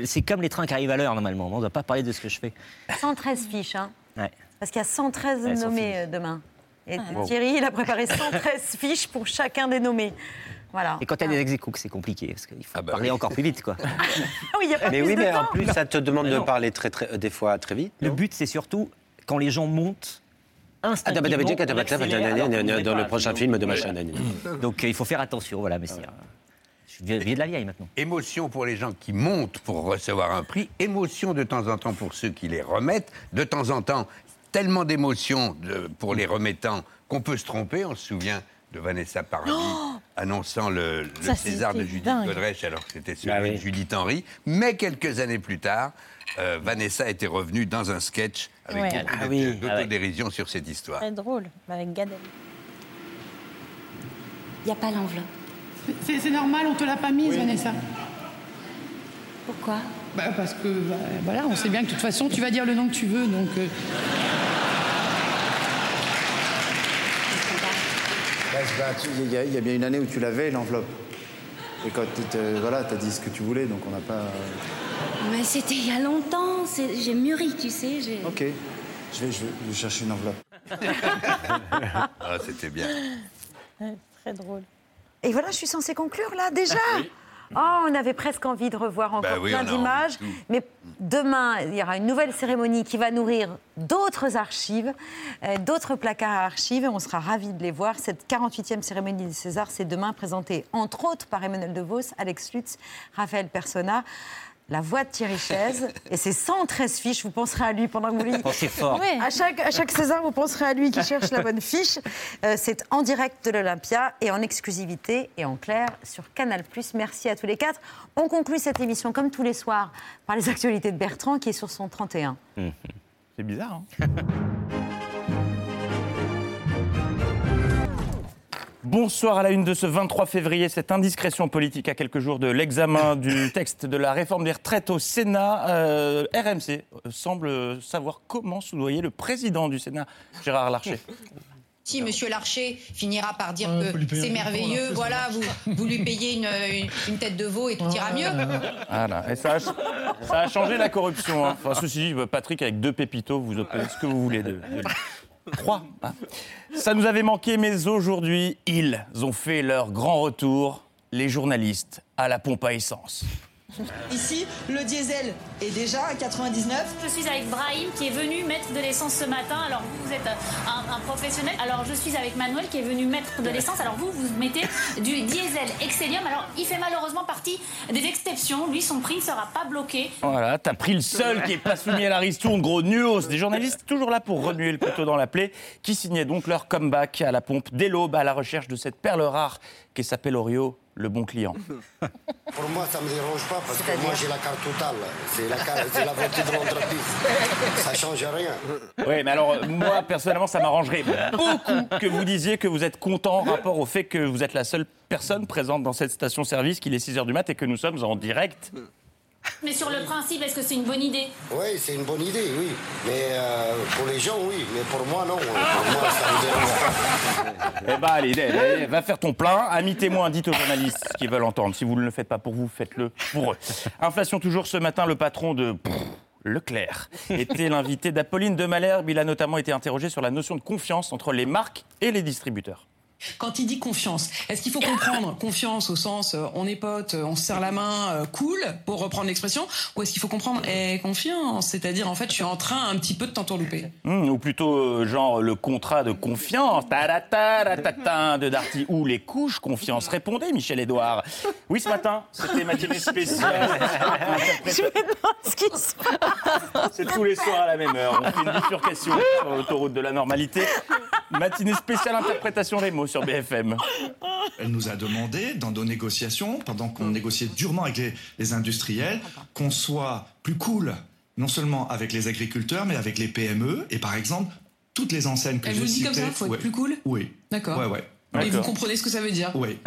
c'est comme les trains qui arrivent à l'heure, normalement. On ne doit pas parler de ce que je fais. 113 fiches, hein. Ouais. Parce qu'il y a 113 Elles sont nommés euh, demain. Et Wow. Thierry, il a préparé 113 fiches pour chacun des nommés. Voilà. Et quand il y a des ex c'est compliqué, parce qu'il Ah faut bah parler encore plus vite. Quoi. Ah oui, il n'y a pas Mais plus oui, de mais temps. en plus, ça te demande de parler très, très, euh, des fois très vite. Le but, c'est surtout quand les gens montent. Ah, Instinctivement, bah, bah, bah, bah, bah, bah, bah, bah, dans le prochain film de Ouais. machin. Donc euh, il faut faire attention, voilà. Euh, je suis vieux vieux de la vieille maintenant. Émotion pour les gens qui montent pour recevoir un prix, émotion de temps en temps pour ceux qui les remettent, de temps en temps tellement d'émotions pour les remettants qu'on peut se tromper. On se souvient de Vanessa Paradis annonçant le, le Ça, César de Judith dingue. Godrèche alors que c'était celui Ah oui. de Judith Henry. Mais quelques années plus tard, euh, Vanessa était revenue dans un sketch avec Ouais. beaucoup Ah oui. d'autodérision sur cette histoire. Très drôle, avec Gad Elmaleh. Il n'y a pas l'enveloppe. C'est c'est normal, on te l'a pas mise, Vanessa. Pourquoi? Bah, parce que, bah, voilà, on sait bien que de toute façon, tu vas dire le nom que tu veux, donc. euh, tu- Il y, a- il y a bien une année où tu l'avais, l'enveloppe. Et quand tu voilà, as dit ce que tu voulais, donc on n'a pas. Mais c'était il y a longtemps. c'est- J'ai mûri, tu sais. j'ai- Ok, je vais, je vais chercher une enveloppe. [LAUGHS] Ah, c'était bien. Ouais, Très drôle. Et voilà, je suis censée conclure là déjà. [LAUGHS] Oh, on avait presque envie de revoir encore Bah oui, plein d'images. de. Mais demain, il y aura une nouvelle cérémonie qui va nourrir d'autres archives, euh, d'autres placards à archives. Et on sera ravis de les voir. Cette 48e cérémonie des Césars, c'est demain présentée entre autres par Emmanuel DeVos, Alex Lutz, Raphaël Persona. La voix de Thierry Chaise. [LAUGHS] Et c'est 113 fiches. Vous penserez à lui pendant que vous lisez. Pensez fort. Oui. À chaque, à chaque César, vous penserez à lui qui cherche la bonne fiche. Euh, c'est en direct de l'Olympia et en exclusivité et en clair sur Canal+. Merci à tous les quatre. On conclut cette émission comme tous les soirs par les actualités de Bertrand qui est sur son 31. C'est bizarre, hein [LAUGHS] Bonsoir à la une de ce 23 février. Cette indiscrétion politique à quelques jours de l'examen du [COUGHS] texte de la réforme des retraites au Sénat. euh, RMC semble savoir comment soudoyer le président du Sénat, Gérard Larcher. [LAUGHS] Si Monsieur Larcher finira par dire que c'est merveilleux, voilà, vous, vous lui payez une, une- une tête de veau et tout ira mieux. Voilà. Et ça a, ça a changé la corruption. hein. Enfin, ceci dit, Patrick, avec deux pépitos, vous obtenez ce que vous voulez de, de lui. Trois. hein. Ça nous avait manqué, mais aujourd'hui, ils ont fait leur grand retour, les journalistes, à la pompe à essence. Ici, le diesel est déjà à 99. Je suis avec Brahim qui est venu mettre de l'essence ce matin. Alors vous, vous êtes un, un professionnel. Alors je suis avec Manuel qui est venu mettre de l'essence. Alors vous, vous mettez du diesel Excellium. Alors il fait malheureusement partie des exceptions. Lui, son prix ne sera pas bloqué. Voilà, t'as pris le seul qui est pas soumis à la ristourne, gros nulos. Des journalistes toujours là pour remuer le couteau dans la plaie, qui signaient donc leur comeback à la pompe dès l'aube à la recherche de cette perle rare qui s'appelle Orio, le bon client. [LAUGHS] Pour moi, ça ne me dérange pas parce que moi, j'ai la carte totale. C'est la, carte- la voiture de l'entreprise. Ça ne change rien. Oui, mais alors, moi, personnellement, ça m'arrangerait beaucoup que vous disiez que vous êtes content en rapport au fait que vous êtes la seule personne présente dans cette station-service qu'il est 6 h du mat et que nous sommes en direct Mais sur le principe, est-ce que c'est une bonne idée Oui, c'est une bonne idée, oui. Mais euh, pour les gens, oui. Mais pour moi, non. Pour moi, ça me dérange. [LAUGHS] Eh ben allez, allez, allez, va faire ton plein. Amis témoins, dites aux journalistes ce qu'ils veulent entendre. Si vous ne le faites pas pour vous, faites-le pour eux. Inflation toujours ce matin, le patron de Leclerc était l'invité d'Apolline de Malherbe. Il a notamment été interrogé sur la notion de confiance entre les marques et les distributeurs. Quand il dit confiance, est-ce qu'il faut comprendre [LAUGHS] confiance au sens euh, on est potes, euh, on se serre la main, euh, cool, pour reprendre l'expression, ou est-ce qu'il faut comprendre eh, confiance, c'est-à-dire en fait je suis en train un petit peu de t'entourlouper Hmm, ou plutôt euh, genre le contrat de confiance, ta-da-ta-da-ta-ta, de Darty, ou les couches confiance. Répondez, Michel Edouard. Oui, ce matin, c'était matinée spéciale. [LAUGHS] Je me demande ce qui se passe. C'est tous les soirs à la même heure. On fait une bifurcation sur l'autoroute de la normalité. Matinée spéciale interprétation des mots sur BFM. [LAUGHS] Elle nous a demandé, dans nos négociations, pendant qu'on négociait durement avec les, les industriels, qu'on soit plus cool, non seulement avec les agriculteurs, mais avec les PME. Et par exemple, toutes les enseignes que Elle j'ai vous dit citées... comme ça, faut être Ouais. plus cool Oui. D'accord. Ouais, ouais. Et vous comprenez ce que ça veut dire Oui.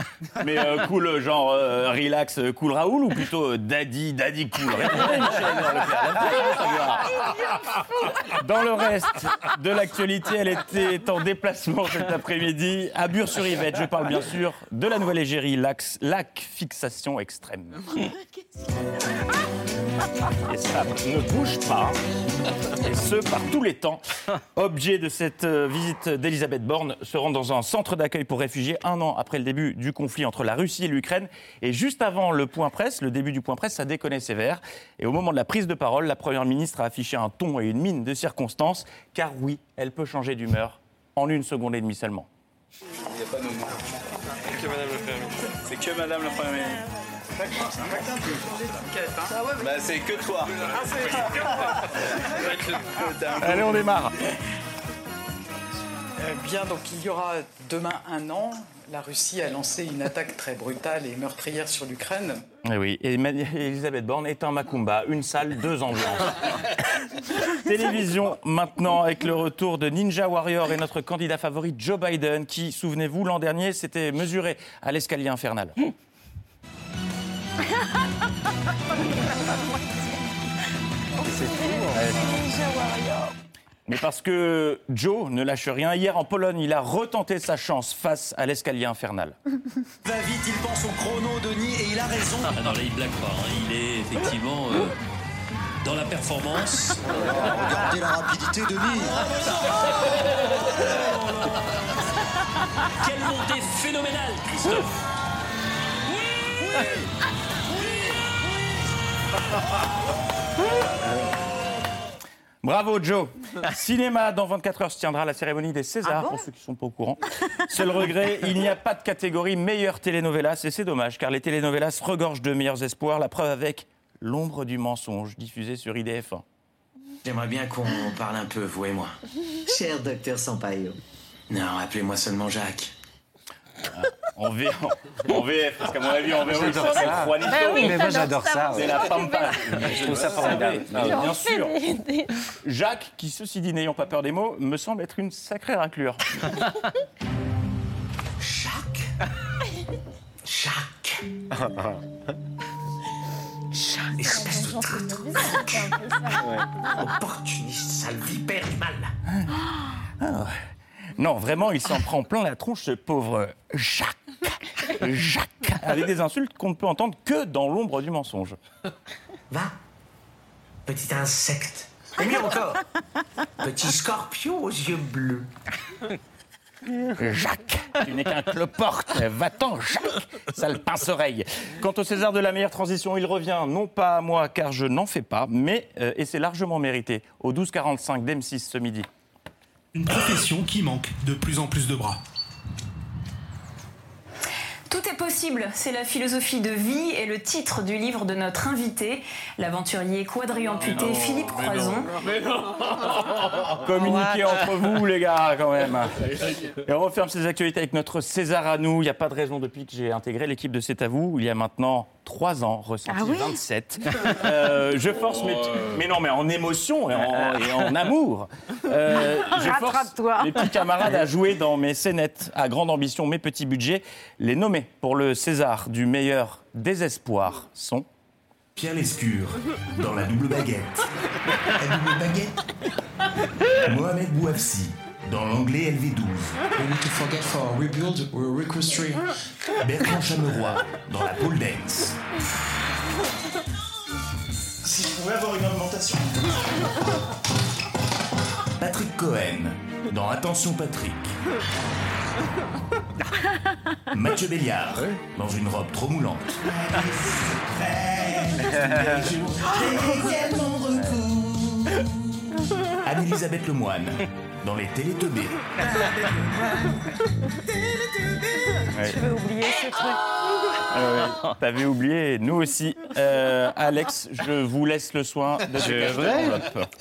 Mais euh, cool, genre euh, relax, euh, cool Raoul, ou plutôt euh, daddy, daddy cool? Dans le reste de l'actualité, elle était en déplacement cet après-midi à Bure-sur-Yvette. Je parle bien sûr de la nouvelle égérie lac, lac fixation extrême. Et ça ne bouge pas, et ce par tous les temps. Objet de cette euh, visite d'Elisabeth Borne se rend dans un centre d'accueil pour réfugiés un an après le début du conflit entre la Russie et l'Ukraine. Et juste avant le point presse, le début du point presse, ça déconnait sévère. Et au moment de la prise de parole, la Première ministre a affiché un ton et une mine de circonstance, car oui, elle peut changer d'humeur en une seconde et demie seulement. Il n'y a pas de moment. C'est que Madame la Première ministre. C'est que Madame la Première ministre. Bah c'est que toi. [LAUGHS] Allez, on démarre. Euh, bien, donc il y aura demain un an. La Russie a lancé une attaque très brutale et meurtrière sur l'Ukraine. Eh oui, et Elisabeth Borne est un Macumba, une salle, deux ambiances. [LAUGHS] Télévision maintenant avec le retour de Ninja Warrior et notre candidat favori Joe Biden qui, souvenez-vous, l'an dernier s'était mesuré à l'escalier infernal. [LAUGHS] Mais parce que Joe ne lâche rien, hier en Pologne, il a retenté sa chance face à l'escalier infernal. Va vite, il pense au chrono, Denis, et il a raison. Ah non, là, il blague pas. hein. Il est effectivement euh, dans la performance. Regardez la rapidité, Denis. Quelle montée phénoménale, Christophe Bravo Joe. [LAUGHS] Cinéma, dans 24 heures se tiendra la cérémonie des Césars, pour ceux qui ne sont pas au courant. Seul regret, il n'y a pas de catégorie meilleure telenovelas, et c'est dommage, car les telenovelas regorgent de meilleurs espoirs, la preuve avec L'ombre du mensonge, diffusé sur IDF1. J'aimerais bien qu'on parle un peu, vous et moi. Cher docteur Sampaio. Non, appelez-moi seulement Jacques. En, V- en VF, parce qu'à mon avis, en VO, J'adore ça, c'est ça. Juanito. Bah oui, Mais moi, j'adore ça, C'est la pampa. Je trouve ça formidable. Ah. Bien sûr. Jacques, qui, ceci dit, n'ayant pas peur des mots, me semble être une sacrée raclure. Jacques. Espèce de traître. Opportuniste, sale vipère du mal. Non, vraiment, il s'en prend plein la tronche, ce pauvre Jacques. Jacques. Avec des insultes qu'on ne peut entendre que dans l'ombre du mensonge. Va, petit insecte. Et mieux encore, petit scorpion aux yeux bleus. Jacques, tu n'es qu'un cloporte. Va-t'en, Jacques, sale pince-oreille. Quant au César de la meilleure transition, il revient non pas à moi, car je n'en fais pas, mais, euh, et c'est largement mérité, au 12h45 d'M6 ce midi. Une profession qui manque de plus en plus de bras. Tout est possible, c'est la philosophie de vie et le titre du livre de notre invité, l'aventurier quadriamputé Philippe Croison. [LAUGHS] Communiquez entre vous, les gars, quand même. [LAUGHS] Et on referme ces actualités avec notre César à nous. Il n'y a pas de raison depuis que j'ai intégré l'équipe de C'est à vous, il y a maintenant 3 ans, ressenti Ah oui 27. [LAUGHS] Euh, je force mes petits... Mais non, mais en émotion et en, et en amour. Euh, je force mes petits camarades à jouer dans mes scénettes à grande ambition, mes petits budgets. Les nommés pour le César du meilleur désespoir sont... Pierre Lescure, dans la double baguette. La double baguette Mohamed Bouafsi, dans l'anglais LV12. We need to forget for rebuild or. Bertrand Chameroy, dans la pole dance. Si je pouvais avoir une augmentation. Patrick Cohen, dans Attention Patrick. Mathieu Béliard, dans une robe trop moulante. [LAUGHS] Anne-Elisabeth Lemoine, dans les Télétubbies. Ouais. Je veux oublier ce truc. Ah T'avais oublié, nous aussi. Euh, Alex, je vous laisse le soin de C'est vrai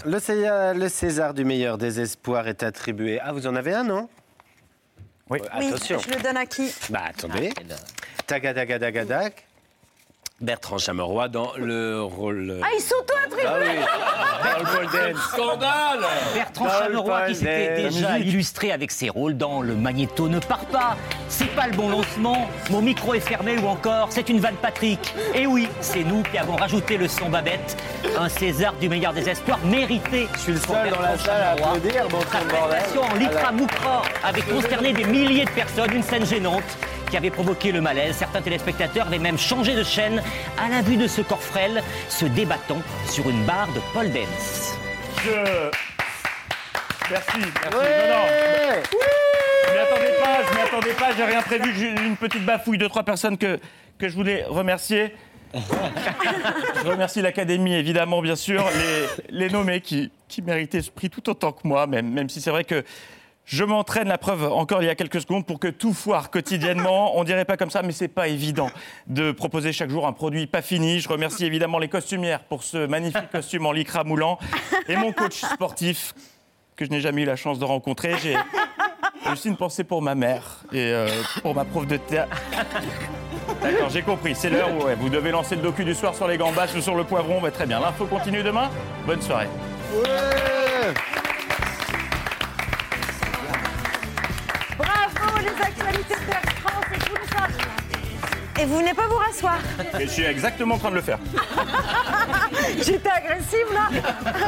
le César, du meilleur désespoir est attribué. Ah, vous en avez un, non? Oui. Euh, attention. je le donne à qui? Bah attendez. Ah, euh, Tagadagadagadag. Bertrand Chameroy dans le rôle. Ah, ils sont tous attribués Ah oui. Dans le pole dance. Scandale Bertrand Dans Chameroy qui s'était déjà illustré avec ses rôles dans Le Magnéto ne part pas, C'est pas le bon lancement, Mon micro est fermé ou encore C'est une vanne Patrick. Et oui, c'est nous qui avons rajouté le son Babette, un César du meilleur des espoirs mérité. Je suis le seul dans la salle à applaudir, bon Sa sang de bordel. prestation en Voilà. Moukra avait consterné des milliers de personnes, une scène gênante qui avait provoqué le malaise. Certains téléspectateurs avaient même changé de chaîne à la vue de ce corps frêle se débattant sur une barre de pole dance. Je... Merci, merci. Non, non. Je m'y attendais pas, je m'y attendais pas, j'ai rien prévu. J'ai une petite bafouille de trois personnes que, que je voulais remercier. Je remercie l'Académie, évidemment, bien sûr, les, les nommés qui, qui méritaient ce prix tout autant que moi, même, même si c'est vrai que je m'entraîne, la preuve, encore il y a quelques secondes, pour que tout foire quotidiennement. On dirait pas comme ça, mais c'est pas évident de proposer chaque jour un produit pas fini. Je remercie évidemment les costumières pour ce magnifique costume en lycra moulant et mon coach sportif que je n'ai jamais eu la chance de rencontrer. J'ai aussi une pensée pour ma mère et euh, pour ma prof de théâtre. D'accord, j'ai compris. C'est l'heure où vous devez lancer le docu du soir sur les gambas ou sur le poivron. Bah, très bien. L'info continue demain. Bonne soirée. Actualités de Air France et tout ça. Et vous venez pas vous rasseoir Et je suis exactement en train de le faire. [LAUGHS] J'étais agressive là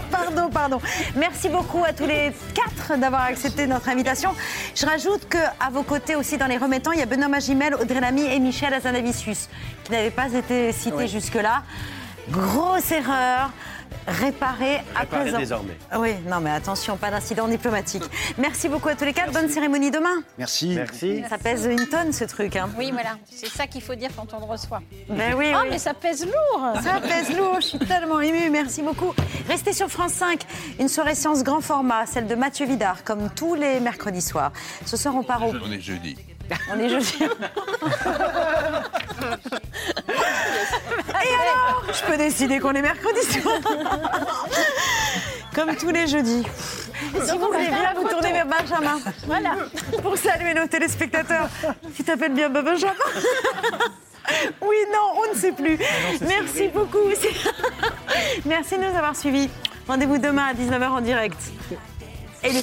[LAUGHS] Pardon, pardon. Merci beaucoup à tous les quatre d'avoir accepté notre invitation. Je rajoute qu'à vos côtés aussi dans les remettants, il y a Benoît Magimel, Audrey Lamy et Michel Azanavicius, qui n'avaient pas été cités jusque-là. Grosse erreur. Réparée à présent. désormais. Oui, non mais attention, pas d'incident diplomatique. Merci beaucoup à tous les quatre. Bonne cérémonie demain. Merci. Merci. Ça pèse une tonne ce truc. Hein. Oui, voilà. C'est ça qu'il faut dire quand on le reçoit. Ben oui, oh, oui. mais ça pèse lourd. Ça pèse lourd, je suis tellement émue, merci beaucoup. Restez sur France 5, une soirée séance grand format, celle de Mathieu Vidard, comme tous les mercredis soirs. Ce soir, on part au... On est jeudi. On est jeudi. [LAUGHS] [LAUGHS] Et alors Je peux décider qu'on est mercredi soir. Comme tous les jeudis. Et si vous voulez bien vous photo. tourner vers Benjamin. Voilà. Pour saluer nos téléspectateurs. Tu t'appelles bien Benjamin Oui, non, on ne sait plus. Merci beaucoup. Merci de nous avoir suivis. Rendez-vous demain à 19h en direct. Et les-